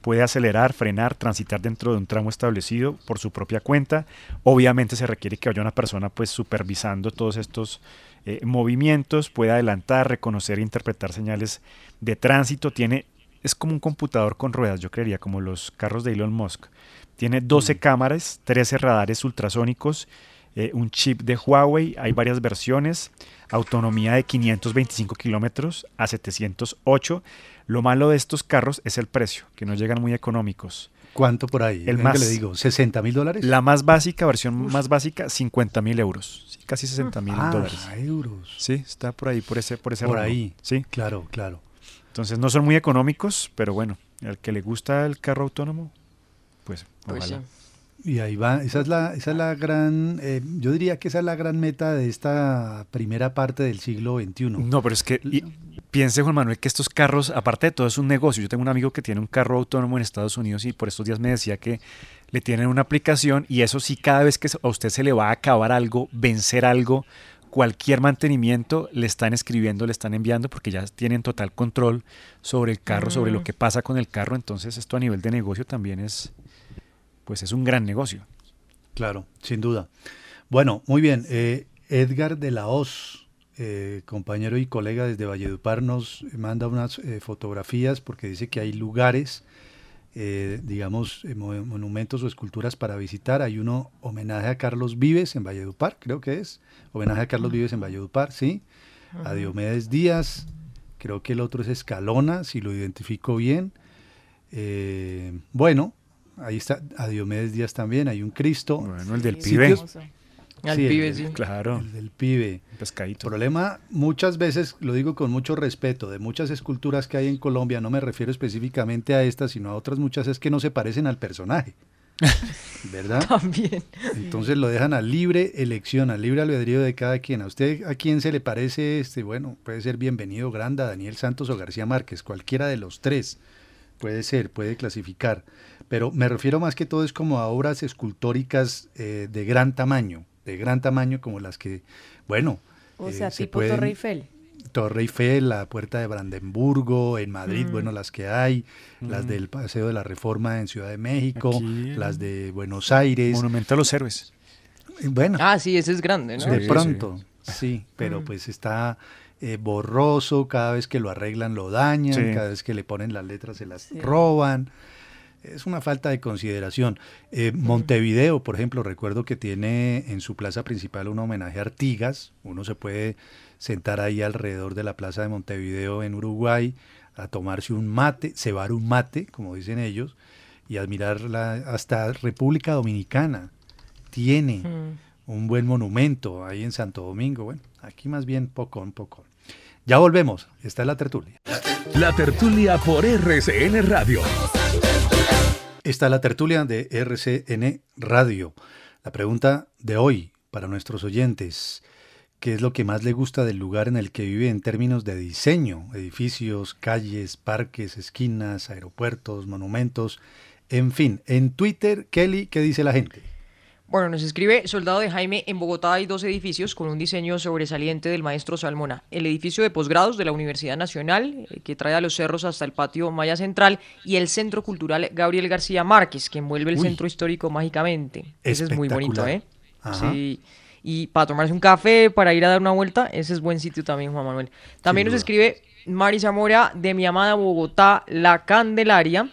puede acelerar, frenar, transitar dentro de un tramo establecido por su propia cuenta. Obviamente se requiere que haya una persona pues supervisando todos estos eh, movimientos, puede adelantar, reconocer e interpretar señales de tránsito. Tiene, es como un computador con ruedas, yo creería, como los carros de Elon Musk. Tiene 12 cámaras, 13 radares ultrasónicos eh, un chip de Huawei, hay varias versiones, autonomía de 525 kilómetros a 708. Lo malo de estos carros es el precio, que no llegan muy económicos. ¿Cuánto por ahí? El más, le digo, ¿60 mil dólares? La más básica, versión más básica, 50 mil euros. Sí, casi 60 mil Ah, dólares. euros. Sí, está por ahí, por ese, por ese Por rango. ahí. Sí. Claro, claro. Entonces no son muy económicos, pero bueno, al que le gusta el carro autónomo, pues, Pues ojalá. Y ahí va, esa es la, esa es la gran, eh, yo diría que esa es la gran meta de esta primera parte del siglo XXI. No, pero es que y- piense, Juan Manuel, que estos carros, aparte de todo, es un negocio. Yo tengo un amigo que tiene un carro autónomo en Estados Unidos y por estos días me decía que le tienen una aplicación y eso sí, cada vez que a usted se le va a acabar algo, vencer algo, cualquier mantenimiento, le están escribiendo, le están enviando porque ya tienen total control sobre el carro, sobre lo Mm. que pasa con el carro. Entonces esto a nivel de negocio también es, pues es un gran negocio. Claro, sin duda. Bueno, muy bien. eh, Edgar de la Hoz, eh, compañero y colega desde Valledupar, nos manda unas eh, fotografías porque dice que hay lugares, eh, digamos, eh, mo- monumentos o esculturas para visitar. Hay uno homenaje a Carlos Vives en Valledupar, creo que es. Homenaje a Carlos Vives en Valledupar, sí. A. Diomedes Díaz, creo que el otro es Escalona, si lo identifico bien. Eh, bueno, ahí está, a Diomedes Díaz también, hay un Cristo. Bueno, el del Sitios- pibe. Al el pibe, sí. Claro. el del pibe. Pescadito. El problema, muchas veces, lo digo con mucho respeto, de muchas esculturas que hay en Colombia, no me refiero específicamente a estas, sino a otras muchas, es que no se parecen al personaje. ¿Verdad? También. Entonces lo dejan a libre elección, a libre albedrío de cada quien. A usted, a quién se le parece, este, bueno, puede ser bienvenido Granda, Daniel Santos o García Márquez, cualquiera de los tres. Puede ser, puede clasificar. Pero me refiero más que todo es como a obras escultóricas eh, de gran tamaño, de gran tamaño como las que, bueno, O eh, sea, se tipo pueden- Torre Eiffel. Torre Eiffel, la Puerta de Brandenburgo, en Madrid, Mm. bueno, las que hay, las Mm. del Paseo de la Reforma en Ciudad de México, Aquí, las de Buenos Aires. Monumento a los héroes. Bueno, Ah, sí, ese es grande, ¿no? de Sí, pronto, sí, pero Mm. pues está eh, borroso, cada vez que lo arreglan lo dañan, Sí. cada vez que le ponen las letras se las Sí. roban. Es una falta de consideración. Eh, Montevideo, por ejemplo, recuerdo que tiene en su plaza principal un homenaje a Artigas. Uno se puede sentar ahí alrededor de la plaza de Montevideo en Uruguay a tomarse un mate, cebar un mate, como dicen ellos, y admirar la, hasta República Dominicana. Tiene Mm. un buen monumento ahí en Santo Domingo. Bueno, aquí más bien poco, un poco. Ya volvemos. Está la tertulia. La tertulia por RCN Radio. Está la tertulia de RCN Radio. La pregunta de hoy para nuestros oyentes. ¿Qué es lo que más le gusta del lugar en el que vive en términos de diseño? Edificios, calles, parques, esquinas, aeropuertos, monumentos. En fin, en Twitter, Kelly, ¿qué dice la gente? Bueno, nos escribe Soldado de Jaime, en Bogotá hay dos edificios con un diseño sobresaliente del maestro Salmona. El edificio de posgrados de la Universidad Nacional, eh, que trae a los cerros hasta el patio Maya Central, y el Centro Cultural Gabriel García Márquez, que envuelve el Uy. centro histórico mágicamente. Ese es muy bonito. ¿eh? Ajá. Sí. Y para tomarse un café, para ir a dar una vuelta, ese es buen sitio también, Juan Manuel. También nos escribe Mari Zamora de mi amada Bogotá, La Candelaria.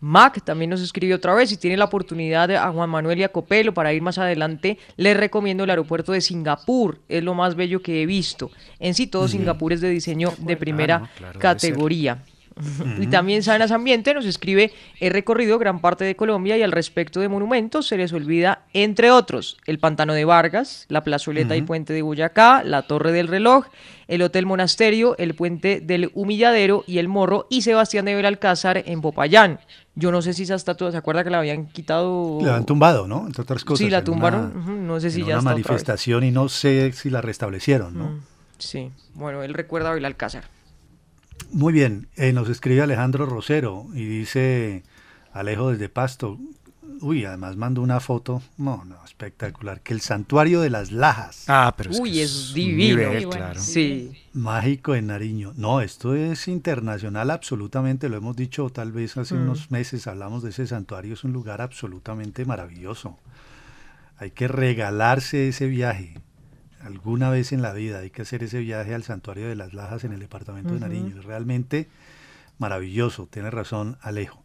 Mac también nos escribe otra vez. Si tiene la oportunidad a Juan Manuel y a Copelo para ir más adelante, les recomiendo el aeropuerto de Singapur. Es lo más bello que he visto. En sí, todo Singapur es de diseño de primera claro, categoría. Y también Sanas Ambiente nos escribe, he recorrido gran parte de Colombia y al respecto de monumentos se les olvida, entre otros, el Pantano de Vargas, la plazoleta y puente de Boyacá, la Torre del Reloj, el Hotel Monasterio, el puente del Humilladero y el Morro y Sebastián de Belalcázar en Popayán. Yo no sé si esa estatua, ¿se acuerda que la habían quitado? La han tumbado, ¿no? Entre otras cosas. Sí, la tumbaron. una- No sé si en ya una está otra vez. manifestación y no sé si la restablecieron, ¿no? Mm, Sí, bueno, él recuerda a Belalcázar. Muy bien, eh, nos escribe Alejandro Rosero y dice Alejo desde Pasto. Uy, además mandó una foto, no, no, espectacular, que el santuario de las Lajas, Ah, pero es Uy, que es divino. nivel, Muy bueno, claro. Sí. mágico en Nariño. No, esto es internacional absolutamente, lo hemos dicho tal vez hace Mm. unos meses, hablamos de ese santuario, es un lugar absolutamente maravilloso. Hay que regalarse ese viaje. Alguna vez en la vida hay que hacer ese viaje al santuario de las Lajas en el departamento de. Nariño. Es realmente maravilloso, tiene razón Alejo.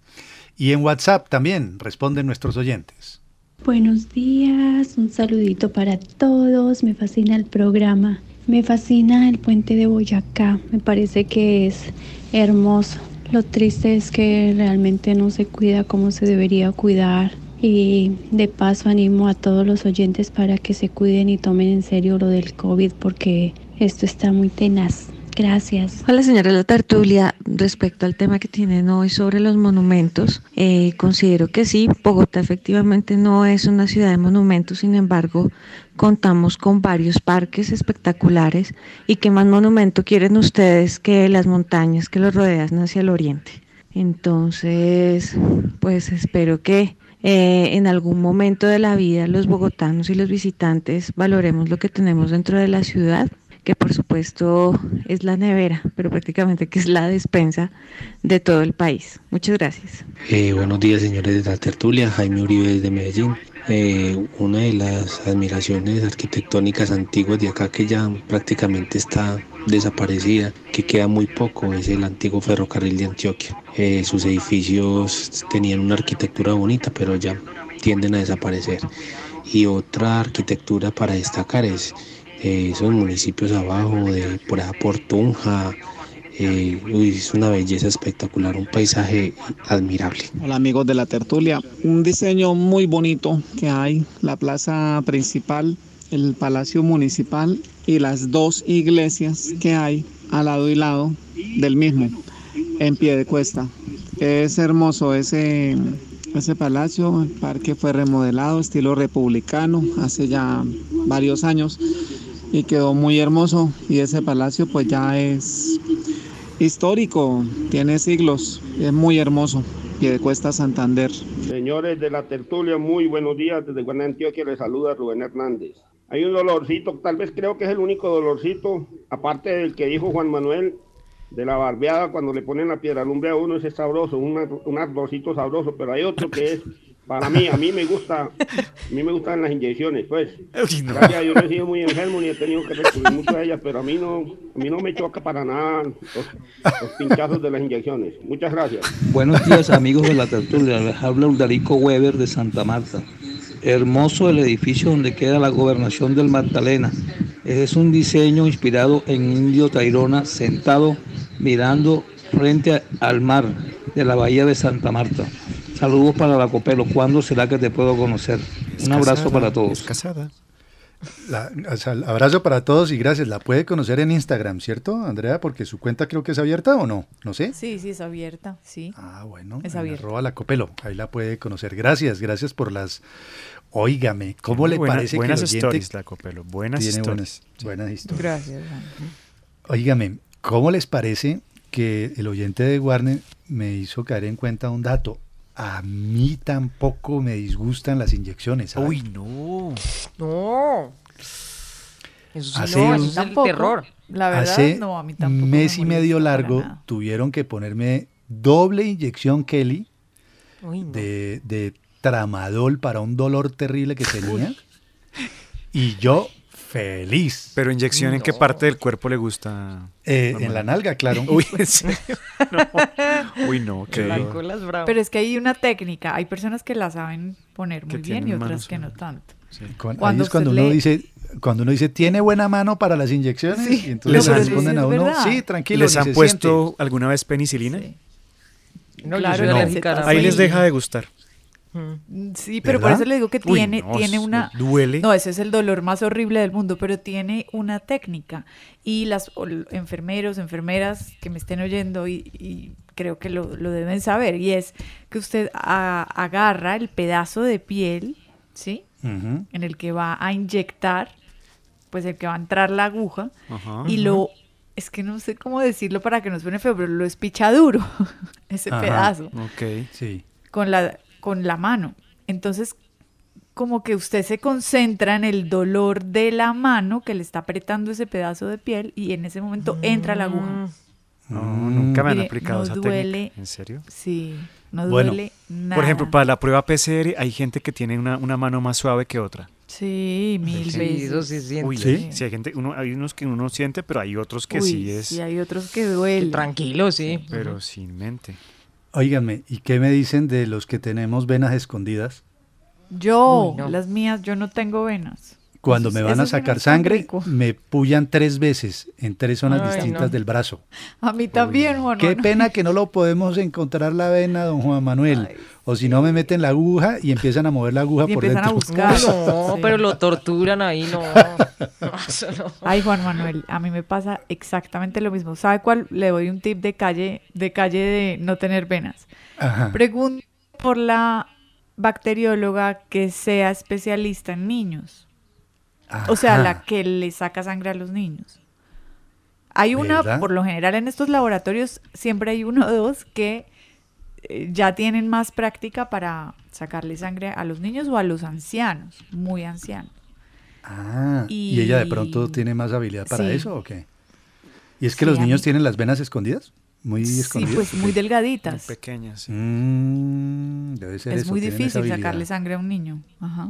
Y en WhatsApp también responden nuestros oyentes. Buenos días, un saludito para todos. Me fascina el programa. Me fascina el puente de Boyacá. Me parece que es hermoso. Lo triste es que realmente no se cuida como se debería cuidar. Y de paso animo a todos los oyentes para que se cuiden y tomen en serio lo del COVID porque esto está muy tenaz. Gracias. Hola señora La Tertulia, respecto al tema que tienen hoy sobre los monumentos, eh, considero que sí, Bogotá efectivamente no es una ciudad de monumentos, sin embargo contamos con varios parques espectaculares y qué más monumento quieren ustedes que las montañas que los rodean hacia el oriente. Entonces, pues espero que eh, en algún momento de la vida los bogotanos y los visitantes valoremos lo que tenemos dentro de la ciudad que por supuesto es la nevera, pero prácticamente que es la despensa de todo el país. Muchas gracias. Eh, buenos días, señores de la tertulia. Jaime Uribe de Medellín. Eh, una de las admiraciones arquitectónicas antiguas de acá que ya prácticamente está desaparecida, que queda muy poco, es el antiguo ferrocarril de Antioquia. Eh, sus edificios tenían una arquitectura bonita, pero ya tienden a desaparecer. Y otra arquitectura para destacar es eh, esos municipios abajo, de por allá por Tunja. Eh, es una belleza espectacular, un paisaje admirable. Hola amigos de la tertulia, un diseño muy bonito que hay, la plaza principal, el palacio municipal y las dos iglesias que hay al lado y lado del mismo, en pie de cuesta. Es hermoso ese, ese palacio, el parque fue remodelado estilo republicano hace ya varios años y quedó muy hermoso y ese palacio pues ya es histórico, tiene siglos, es muy hermoso. Cuesta Santander. Señores de la tertulia, muy buenos días. Desde Guanajuato, Antioquia les saluda Rubén Hernández. Hay un dolorcito, tal vez creo que es el único dolorcito, aparte del que dijo Juan Manuel, de la barbeada cuando le ponen la piedra lumbre a uno, es sabroso, un ardorcito sabroso, pero hay otro que es para mí, a mí me gusta, a mí me gustan las inyecciones, pues. Gracias yo no he sido muy enfermo ni he tenido que recurrir mucho a ellas, pero a mí no, a mí no me choca para nada los, pinchazos de las inyecciones. Muchas gracias. Buenos días, amigos de la tertulia. Les habla Udarico Weber de Santa Marta. Hermoso el edificio donde queda la gobernación del Magdalena. Es un diseño inspirado en Indio Tairona, sentado mirando frente al mar de la bahía de Santa Marta. Saludos para la Copelo. ¿Cuándo será que te puedo conocer? Un abrazo para todos. casada. abrazo para todos y gracias. La puede conocer en Instagram, ¿cierto, Andrea? Porque su cuenta creo que es abierta o no, no sé. Sí, sí, es abierta, sí. Ah, bueno. Es abierta. Arroba la Copelo, ahí la puede conocer. Gracias, gracias por las... Óigame, ¿cómo le parece buenas que el oyente... la Copelo, buenas tiene Buenas, buenas historias. Gracias. Óigame, ¿cómo les parece que el oyente de Warner me hizo caer en cuenta un dato? A mí tampoco me disgustan las inyecciones. Uy, no. No. Eso hace no, es el terror. La verdad, hace no, a mí tampoco. mes y medio largo tuvieron que ponerme doble inyección Kelly de, de, tramadol para un dolor terrible que tenía. Y yo feliz. Pero inyección, ¿en qué parte del cuerpo le gusta? Eh, en la nalga, claro. Uy, Uy, no, qué Pero es que hay una técnica. Hay personas que la saben poner muy bien y otras que no tanto. Cuando, es cuando uno dice, cuando uno dice tiene buena mano para las inyecciones, y entonces les responden a uno, sí, tranquilo. ¿Les han puesto alguna vez penicilina? No, claro, Ahí les deja de gustar. Mm, sí, pero por eso le digo que tiene, tiene una... Duele. No, ese es el dolor más horrible del mundo, pero tiene una técnica. Y las enfermeros, enfermeras que me estén oyendo y, creo que lo, deben saber, y es que usted agarra el pedazo de piel, ¿sí? En el que va a inyectar, pues el que va a entrar la aguja, y lo... Es que no sé cómo decirlo para que no suene feo, pero lo espicha duro, ese pedazo. Ok, sí. Con la, con la mano. Entonces, como que usted se concentra en el dolor de la mano que le está apretando ese pedazo de piel y en ese momento entra la aguja. No, nunca me han aplicado esa duele, ¿En serio? Sí, no duele nada. Por ejemplo, para la prueba PCR hay gente que tiene una, mano más suave que otra. Sí, mil veces. Sí, sí, Uy, ¿sí? sí, hay gente, uno, hay unos que uno siente, pero hay otros que sí es. Sí, hay otros que duele. Tranquilo, sí. Pero sin mente. Óiganme, ¿y qué me dicen de los que tenemos venas escondidas? Yo, Uy, no. las mías, yo no tengo venas. Cuando me van a sacar sangre, rico. me pullan tres veces en tres zonas Ay, distintas no. del brazo. A mí también, Juan Qué Manuel. pena que no lo podemos encontrar la vena, don Juan Manuel. O si no, me meten la aguja y empiezan a mover la aguja Y por empiezan a dentro. buscar. No, Sí. pero lo torturan ahí, no. No, eso no. Ay, Juan Manuel, a mí me pasa exactamente lo mismo. ¿Sabe cuál? Le doy un tip de calle, de calle de no tener venas. Ajá. Pregunto por la bacterióloga que sea especialista en niños. O sea, la que le saca sangre a los niños. Hay una, ¿Verdad? por lo general en estos laboratorios siempre hay uno o dos que eh, ya tienen más práctica para sacarle sangre a los niños o a los ancianos, muy ancianos. Ah, y... ella de pronto tiene más habilidad para Sí. eso o qué? ¿Y es que Sí, los niños mí- tienen las venas escondidas? Muy Sí, escondidas. pues ¿o muy delgaditas. Pequeñas. sí. Mm, debe ser Es eso, muy difícil sacarle sangre a un niño. Ajá.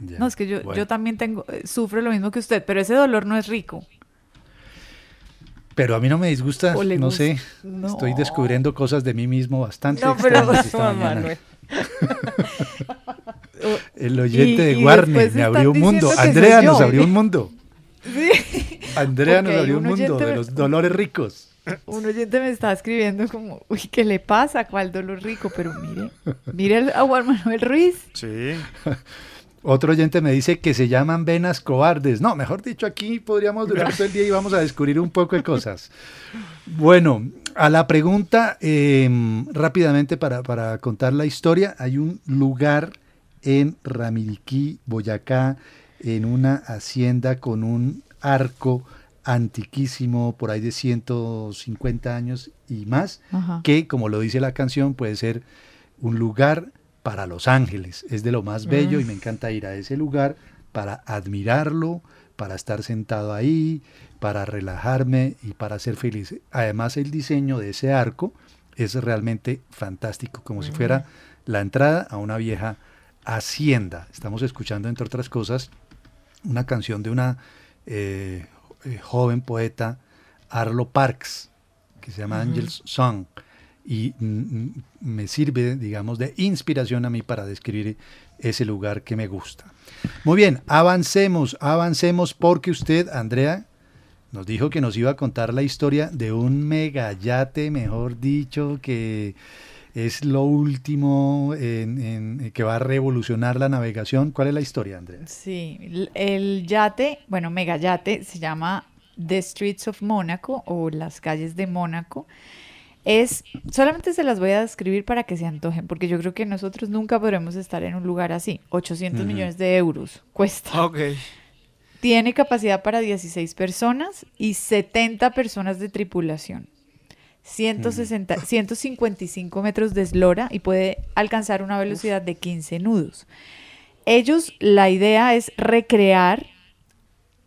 Ya, No, es que yo, bueno. yo también tengo, eh, sufro lo mismo que usted, pero ese dolor no es rico. Pero a mí no me disgusta, no gusta- sé. no. Estoy descubriendo cosas de mí mismo bastante No, pero. Manuel. El oyente Y- de Warner me abrió un mundo. Andrea nos abrió un mundo. Sí. Andrea nos abrió un un mundo de los dolores ricos. Un oyente me está escribiendo como, uy, ¿qué le pasa? ¿Cuál dolor rico? Pero mire, mire a Juan Manuel Ruiz. Sí. Otro oyente me dice que se llaman venas cobardes. No, mejor dicho, aquí podríamos durar todo el día y vamos a descubrir un poco de cosas. Bueno, a la pregunta, eh, rápidamente para, para contar la historia, hay un lugar en Ramiriquí, Boyacá, en una hacienda con un arco antiquísimo, por ahí de 150 años y más, Ajá. que, como lo dice la canción, puede ser un lugar para los ángeles. Es de lo más bello Mm. y me encanta ir a ese lugar para admirarlo, para estar sentado ahí, para relajarme y para ser feliz. Además, el diseño de ese arco es realmente fantástico, como si fuera la entrada a una vieja hacienda. Estamos escuchando, entre otras cosas, una canción de una eh, eh, joven poeta, Arlo Parks, que se llama. Angel's Song. Y me sirve, digamos, de inspiración a mí para describir ese lugar que me gusta. Muy bien, avancemos, avancemos porque usted, Andrea, nos dijo que nos iba a contar la historia de un megayate, mejor dicho, que es lo último en- que va a revolucionar la navegación. ¿Cuál es la historia, Andrea? Sí, el- yate, bueno, megayate, se llama The Streets of Monaco o las calles de Mónaco. Es, solamente se las voy a describir para que se antojen, porque yo creo que nosotros nunca podremos estar en un lugar así. 800 Ujú. millones de euros cuesta. Ok. Tiene capacidad para 16 personas y 70 personas de tripulación. 160, 155 metros de eslora y puede alcanzar una velocidad de 15 nudos. Ellos, la idea es recrear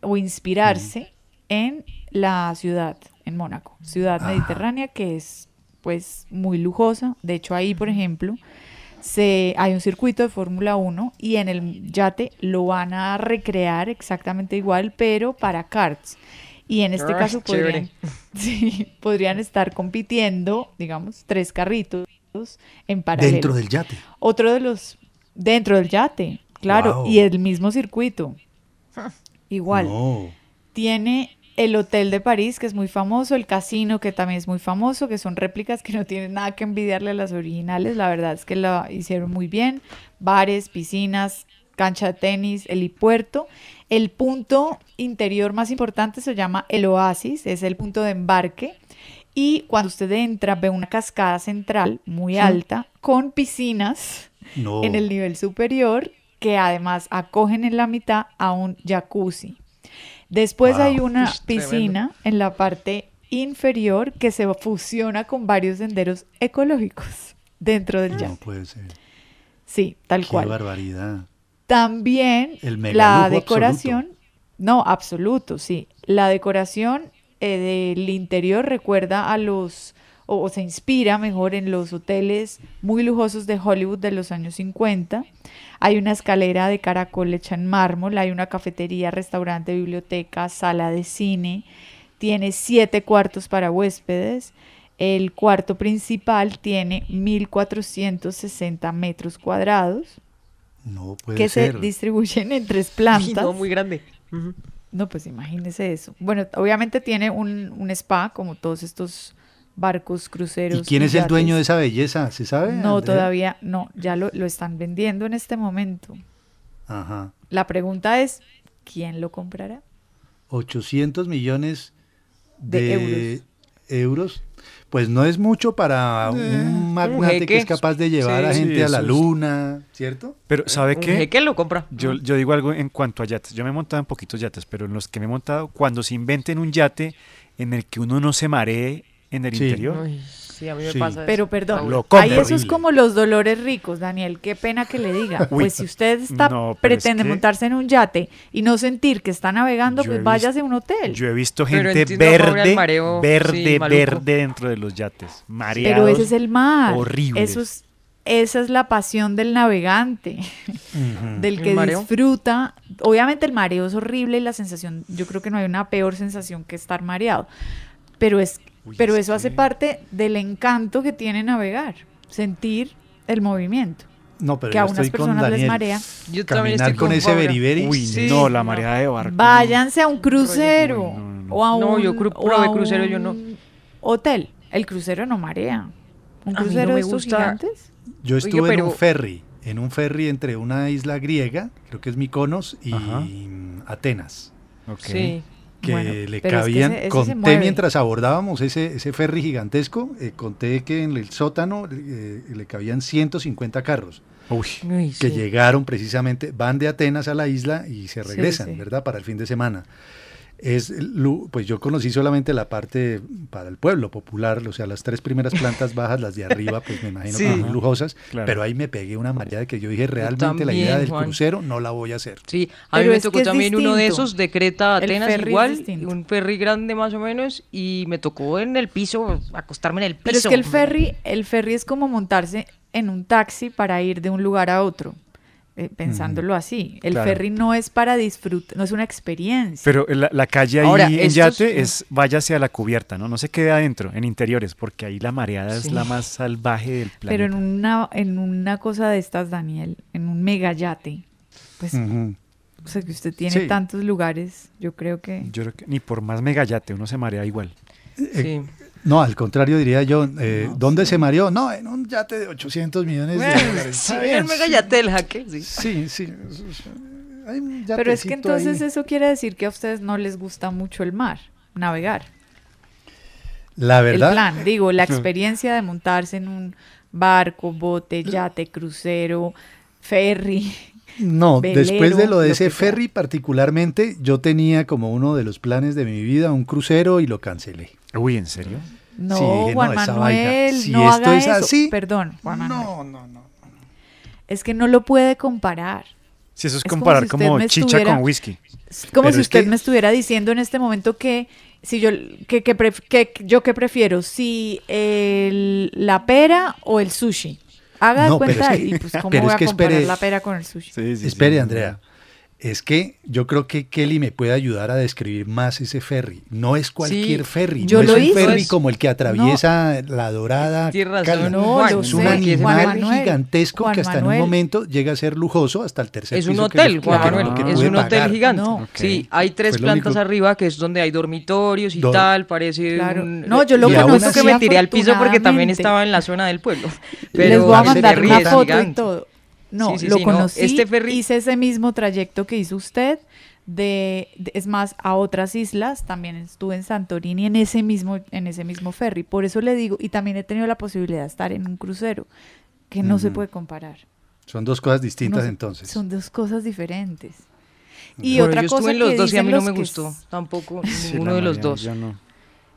o inspirarse en la ciudad, en Mónaco, ciudad mediterránea que es pues muy lujosa. De hecho, ahí, por ejemplo, se, hay un circuito de Fórmula 1 y en el yate lo van a recrear exactamente igual, pero para karts. Y en este Ah, caso podrían, sí, podrían estar compitiendo, digamos, tres carritos en paralelo. Dentro del yate. Otro de los dentro del yate, claro, Wow. y el mismo circuito. Igual. No. Tiene el Hotel de París, que es muy famoso, el casino, que también es muy famoso, que son réplicas que no tienen nada que envidiarle a las originales. La verdad es que la hicieron muy bien. Bares, piscinas, cancha de tenis, helipuerto. El punto interior más importante se llama el Oasis, es el punto de embarque. Y cuando usted entra, ve una cascada central muy Sí. alta con piscinas No. en el nivel superior que además acogen en la mitad a un jacuzzi. Después Wow. hay una piscina en la parte inferior que se fusiona con varios senderos ecológicos dentro del No yate. puede ser. Sí, tal Qué cual. barbaridad. También El la decoración, no, absoluto, sí. La decoración eh, del interior recuerda a los, o, o se inspira mejor en los hoteles muy lujosos de Hollywood de los años 50. Hay una escalera de caracol hecha en mármol, hay una cafetería, restaurante, biblioteca, sala de cine. Tiene siete cuartos para huéspedes. El cuarto principal tiene 1.460 metros cuadrados. No puede que ser. se distribuyen en tres plantas. No, muy grande. No, pues imagínese eso. Bueno, obviamente tiene un, un spa, como todos estos barcos, cruceros. ¿Y quién es el dueño de esa belleza? ¿Se sabe? No, Andrea? todavía no, ya lo, lo están vendiendo en este momento. Ajá. La pregunta es, ¿quién lo comprará? 800 millones De de, euros. Pues no es mucho para un magnate que es capaz de llevar a Sí, gente a la luna, ¿cierto? Pero ¿sabe Un qué? jeque lo compra. Yo, yo digo algo en cuanto a yates. Yo me he montado en poquitos yates, pero en los que me he montado, cuando se inventen un yate en el que uno no se maree en el Sí. interior. Sí, a mí me Sí. pasa eso. Pero perdón, Lo ahí compro. eso es Horrible. como los dolores ricos, Daniel. Qué pena que le diga. Uy. pues si usted está No, pero es pretende que- montarse en un yate y no sentir que está navegando, Yo pues váyase a un hotel. Yo he visto gente entiendo verde, mareo, verde, verde dentro de los yates. Mareados. Pero ese es el mar. Eso es, esa es la pasión del navegante, del ¿El que disfruta. Obviamente el mareo es horrible y la sensación, yo creo que no hay una peor sensación que estar mareado. Pero es, pero eso hace parte del encanto que tiene navegar, sentir el movimiento. No, pero que a unas estoy con personas les marea. Yo también Caminar estoy con con ese beriberi. Uy, Sí, no, la no. mareada de barco. Váyanse a un crucero o a un, No, yo cru- o a crucero, yo no. Hotel. El crucero no marea. Un A no crucero de estos gusta- gigantes. Yo estuve en pero- un ferry, en un ferry entre una isla griega, creo que es Mykonos, y Ajá. Atenas. Sí. Que Bueno, le pero es que cabían, ese- ese se conté mientras abordábamos ese, ese ferry gigantesco, eh, conté que en el sótano eh, le cabían 150 carros Uy. Uy, que sí. llegaron precisamente, van de Atenas a la isla y se regresan, sí. ¿verdad? Para el fin de semana. Es, lu- pues yo conocí solamente la parte para el pueblo popular, o sea, las tres primeras plantas bajas, las de arriba, pues me imagino Sí. que muy lujosas, Claro. pero ahí me pegué una mareada que yo dije, realmente la también, idea del Juan. crucero no la voy a hacer. Sí, a Pero mí me tocó también uno de esos de Creta Atenas igual, un ferry grande más o menos, y me tocó en el piso, acostarme en el piso. Pero es que el ferry, el ferry es como montarse en un taxi para ir de un lugar a otro. Eh, pensándolo así. El Claro. ferry no es para disfrutar, no es una experiencia. Pero la, la calle ahí Ahora, en yate es váyase a la cubierta, ¿no? No se quede adentro, en interiores, porque ahí la mareada Sí. es la más salvaje del planeta. Pero en una, en una cosa de estas, Daniel, en un megayate, pues, Ujú. o sea, que usted tiene Sí. tantos lugares, yo creo que... Yo creo que ni por más megayate uno se marea igual. Sí. No, al contrario diría yo, eh, ¿dónde se mareó? No, en un yate de 800 millones de dólares. sí, en bien, el megayate del jaque, sí. Sí, Pero es que ahí. entonces eso quiere decir que a ustedes no les gusta mucho el mar, navegar. La verdad, El plan, digo, la experiencia de montarse en un barco, bote, yate, crucero, ferry. no, después de lo de lo ese sea. ferry particularmente, yo tenía como uno de los planes de mi vida un crucero y lo cancelé. Uy, ¿en serio? No, Sí, dije, no, Juan Manuel, si no esto haga es eso. así, Perdón, Juan Manuel. No, no, no. Es que no lo puede comparar. Si eso es, Es como comparar si usted como, me chicha estuviera- con whisky. Es como Pero si es usted que- me estuviera diciendo en este momento que si yo que, que pref- que yo que prefiero, si el- la pera o el sushi. Haga No, cuenta es que- y pues cómo voy a comparar espere- la pera con el sushi. Sí, sí, sí. Espere, Andrea. Es que yo creo que Kelly me puede ayudar a describir más ese ferry. No es cualquier Sí, ferry. yo no lo es un hice. ferry como el que atraviesa la dorada. Razón. No, Juan, es sé, un Juan animal Manuel, gigantesco Juan que hasta en Manuel. un momento llega a ser lujoso hasta el tercer Es un piso, hotel, Juan que- Manuel, que es un hotel gigante. No. Sí, hay tres Fue plantas único- arriba que es donde hay dormitorios y Do- tal, parece Claro. un... No, yo lo conozco que me tiré al piso porque también estaba en la zona del pueblo. Les Pero voy a mandar una es foto y todo. No, Sí, sí, lo sí, no, conocí, este ferry- hice ese mismo trayecto que hizo usted, de, de- es más, a otras islas, también estuve en Santorini en ese mismo, en ese mismo ferry, por eso le digo, y también he tenido la posibilidad de estar en un crucero, que no se puede comparar. Son dos cosas distintas No entonces. Son dos cosas diferentes. Y Bueno, otra yo cosa estuve en los que dos y a mí no me que gustó tampoco Sí, ninguno de los dos. yo no.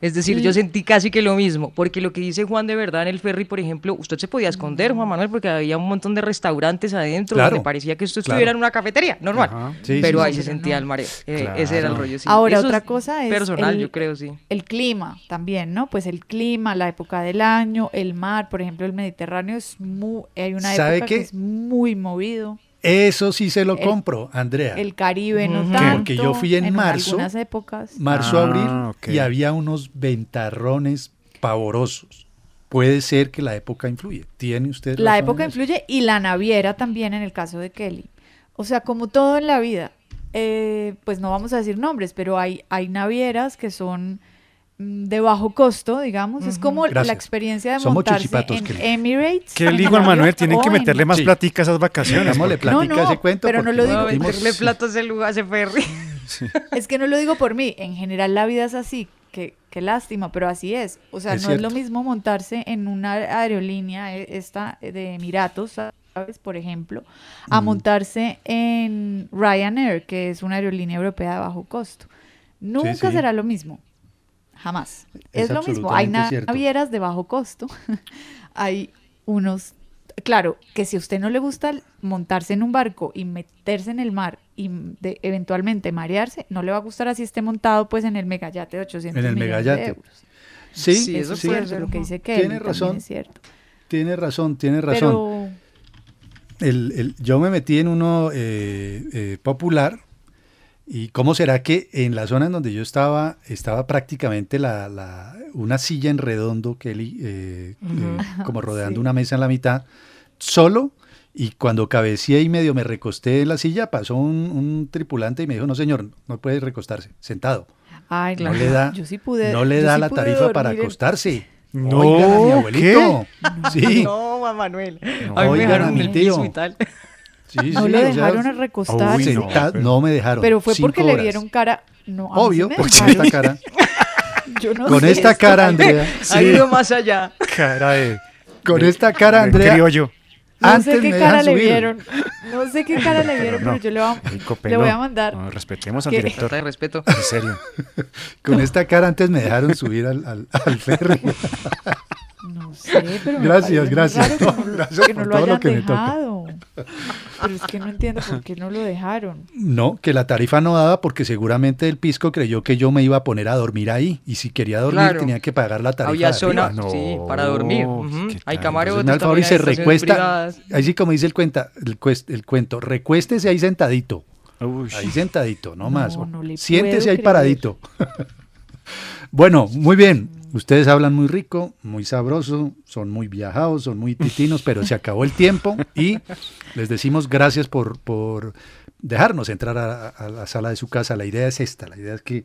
Es decir, Mm. yo sentí casi que lo mismo, porque lo que dice Juan de verdad en el ferry, por ejemplo, usted se podía esconder, Juan Manuel, porque había un montón de restaurantes adentro Claro. donde parecía que Claro. estuviera en una cafetería, normal. Sí, pero sí, ahí sí, se sí. sentía el mareo. Eh, Ese era el rollo. sí. Ahora, Eso otra es cosa es personal, el- yo creo, sí. El clima también, ¿no? Pues el clima, la época del año, el mar, por ejemplo, el Mediterráneo es muy, hay una ¿Sabe época que qué? es muy movido. Eso sí se lo El- compro, Andrea. El Caribe no tanto. Porque yo fui en marzo, algunas épocas. Marzo, Ah, abril, y había unos ventarrones pavorosos. puede ser que la época influye. ¿Tiene usted La época influye y la naviera también en el caso de Kelly. O sea, como todo en la vida, eh, pues no vamos a decir nombres, pero hay, hay navieras que son de bajo costo, digamos. Es como Gracias. la experiencia de Somos montarse en Kelly. Emirates. ¿Qué al Manuel? Tienen que meterle más Sí. platica a esas vacaciones. Porque- platica a ese cuento pero no lo digo- No, meterle platos ese lugar, ese ferry. Es que no lo digo por mí, en general la vida es así, que, qué lástima, pero así es. O sea, Es no es lo mismo montarse en una aerolínea, eh, esta de Emiratos, ¿sabes? Por ejemplo, a Mm. montarse en Ryanair, que es una aerolínea europea de bajo costo. Nunca sí. será lo mismo. Jamás. Es Es, lo mismo. Hay navieras de bajo costo. Hay unos claro, que si a usted no le gusta montarse en un barco y meterse en el mar y de- eventualmente marearse, no le va a gustar así esté montado pues en el megayate de 800 En el millones de megayate. euros. Sí, Sí, eso es cierto, lo que dice Kelly Tiene razón. es cierto. Tiene razón, tiene razón. Pero El- el- yo me metí en uno eh, eh, popular y cómo será que en la zona en donde yo estaba estaba prácticamente la, la- una silla en redondo que eh, eh, como rodeando Sí. una mesa en la mitad solo y cuando cabeceé y medio me recosté en la silla pasó un, un tripulante y me dijo no señor no puede recostarse sentado ay, no le da yo sí pude no le yo da sí la pude tarifa para acostarse. No, Oigan a mi abuelito. Sí. No, Juan Manuel. No, a mí me dejaron el tío. piso y tal. Sí, No sí, lo o sea, dejaron a recostar. Uy, no, me dejaron. Pero fue porque le vieron cara. No, sí Obvio, me porque dejaron. esta cara. Yo no con sé esta esto. cara, Andrea. Ha ido más allá. Cara de. Con de- esta cara, de Andrea. criollo. No Antes sé qué me cara le vieron. No sé qué cara le vieron, pero, no, yo le voy a, Rico le voy a mandar. No, respetemos al que- director. De respeto. En serio. Con esta cara antes me dejaron subir al, al, al ferry. No sé, pero me Gracias, gracias. raro No, que no, lo- gracias que no por lo todo lo hayan que me toca. dejado. Pero es que no entiendo por qué no lo dejaron. No, que la tarifa no daba porque seguramente el pisco creyó que yo me iba a poner a dormir ahí. Y si quería dormir Claro. tenía que pagar la tarifa. Había zona, arriba. sí, para dormir. Ujú. Hay Entonces, camarotes el favor y se hay recuesta. privadas. Ahí sí como dice el, cuenta, el, cuest- el cuento, recuéstese ahí sentadito. Uy. Ahí sentadito, no, No, más. no le Siéntese ahí creer. paradito. bueno, muy bien. Ustedes hablan muy rico, muy sabroso, son muy viajados, son muy titinos, pero se acabó el tiempo y les decimos gracias por, por dejarnos entrar a, la sala de su casa. La idea es esta, la idea es que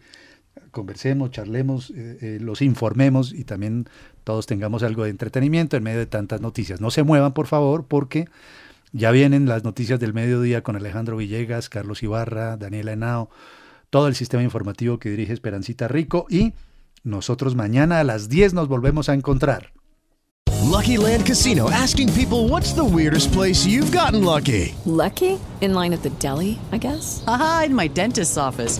conversemos, charlemos, eh, eh, los informemos y también todos tengamos algo de entretenimiento en medio de tantas noticias. No se muevan, por favor, porque ya vienen las noticias del mediodía con Alejandro Villegas, Carlos Ibarra, Daniela Henao, todo el sistema informativo que dirige Esperancita Rico y nosotros mañana a las 10 nos volvemos a encontrar. Lucky Land Casino asking people what's the weirdest place you've gotten lucky? Lucky? In line at the deli, I guess? Haha, in my dentist's office.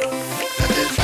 Yes, it is.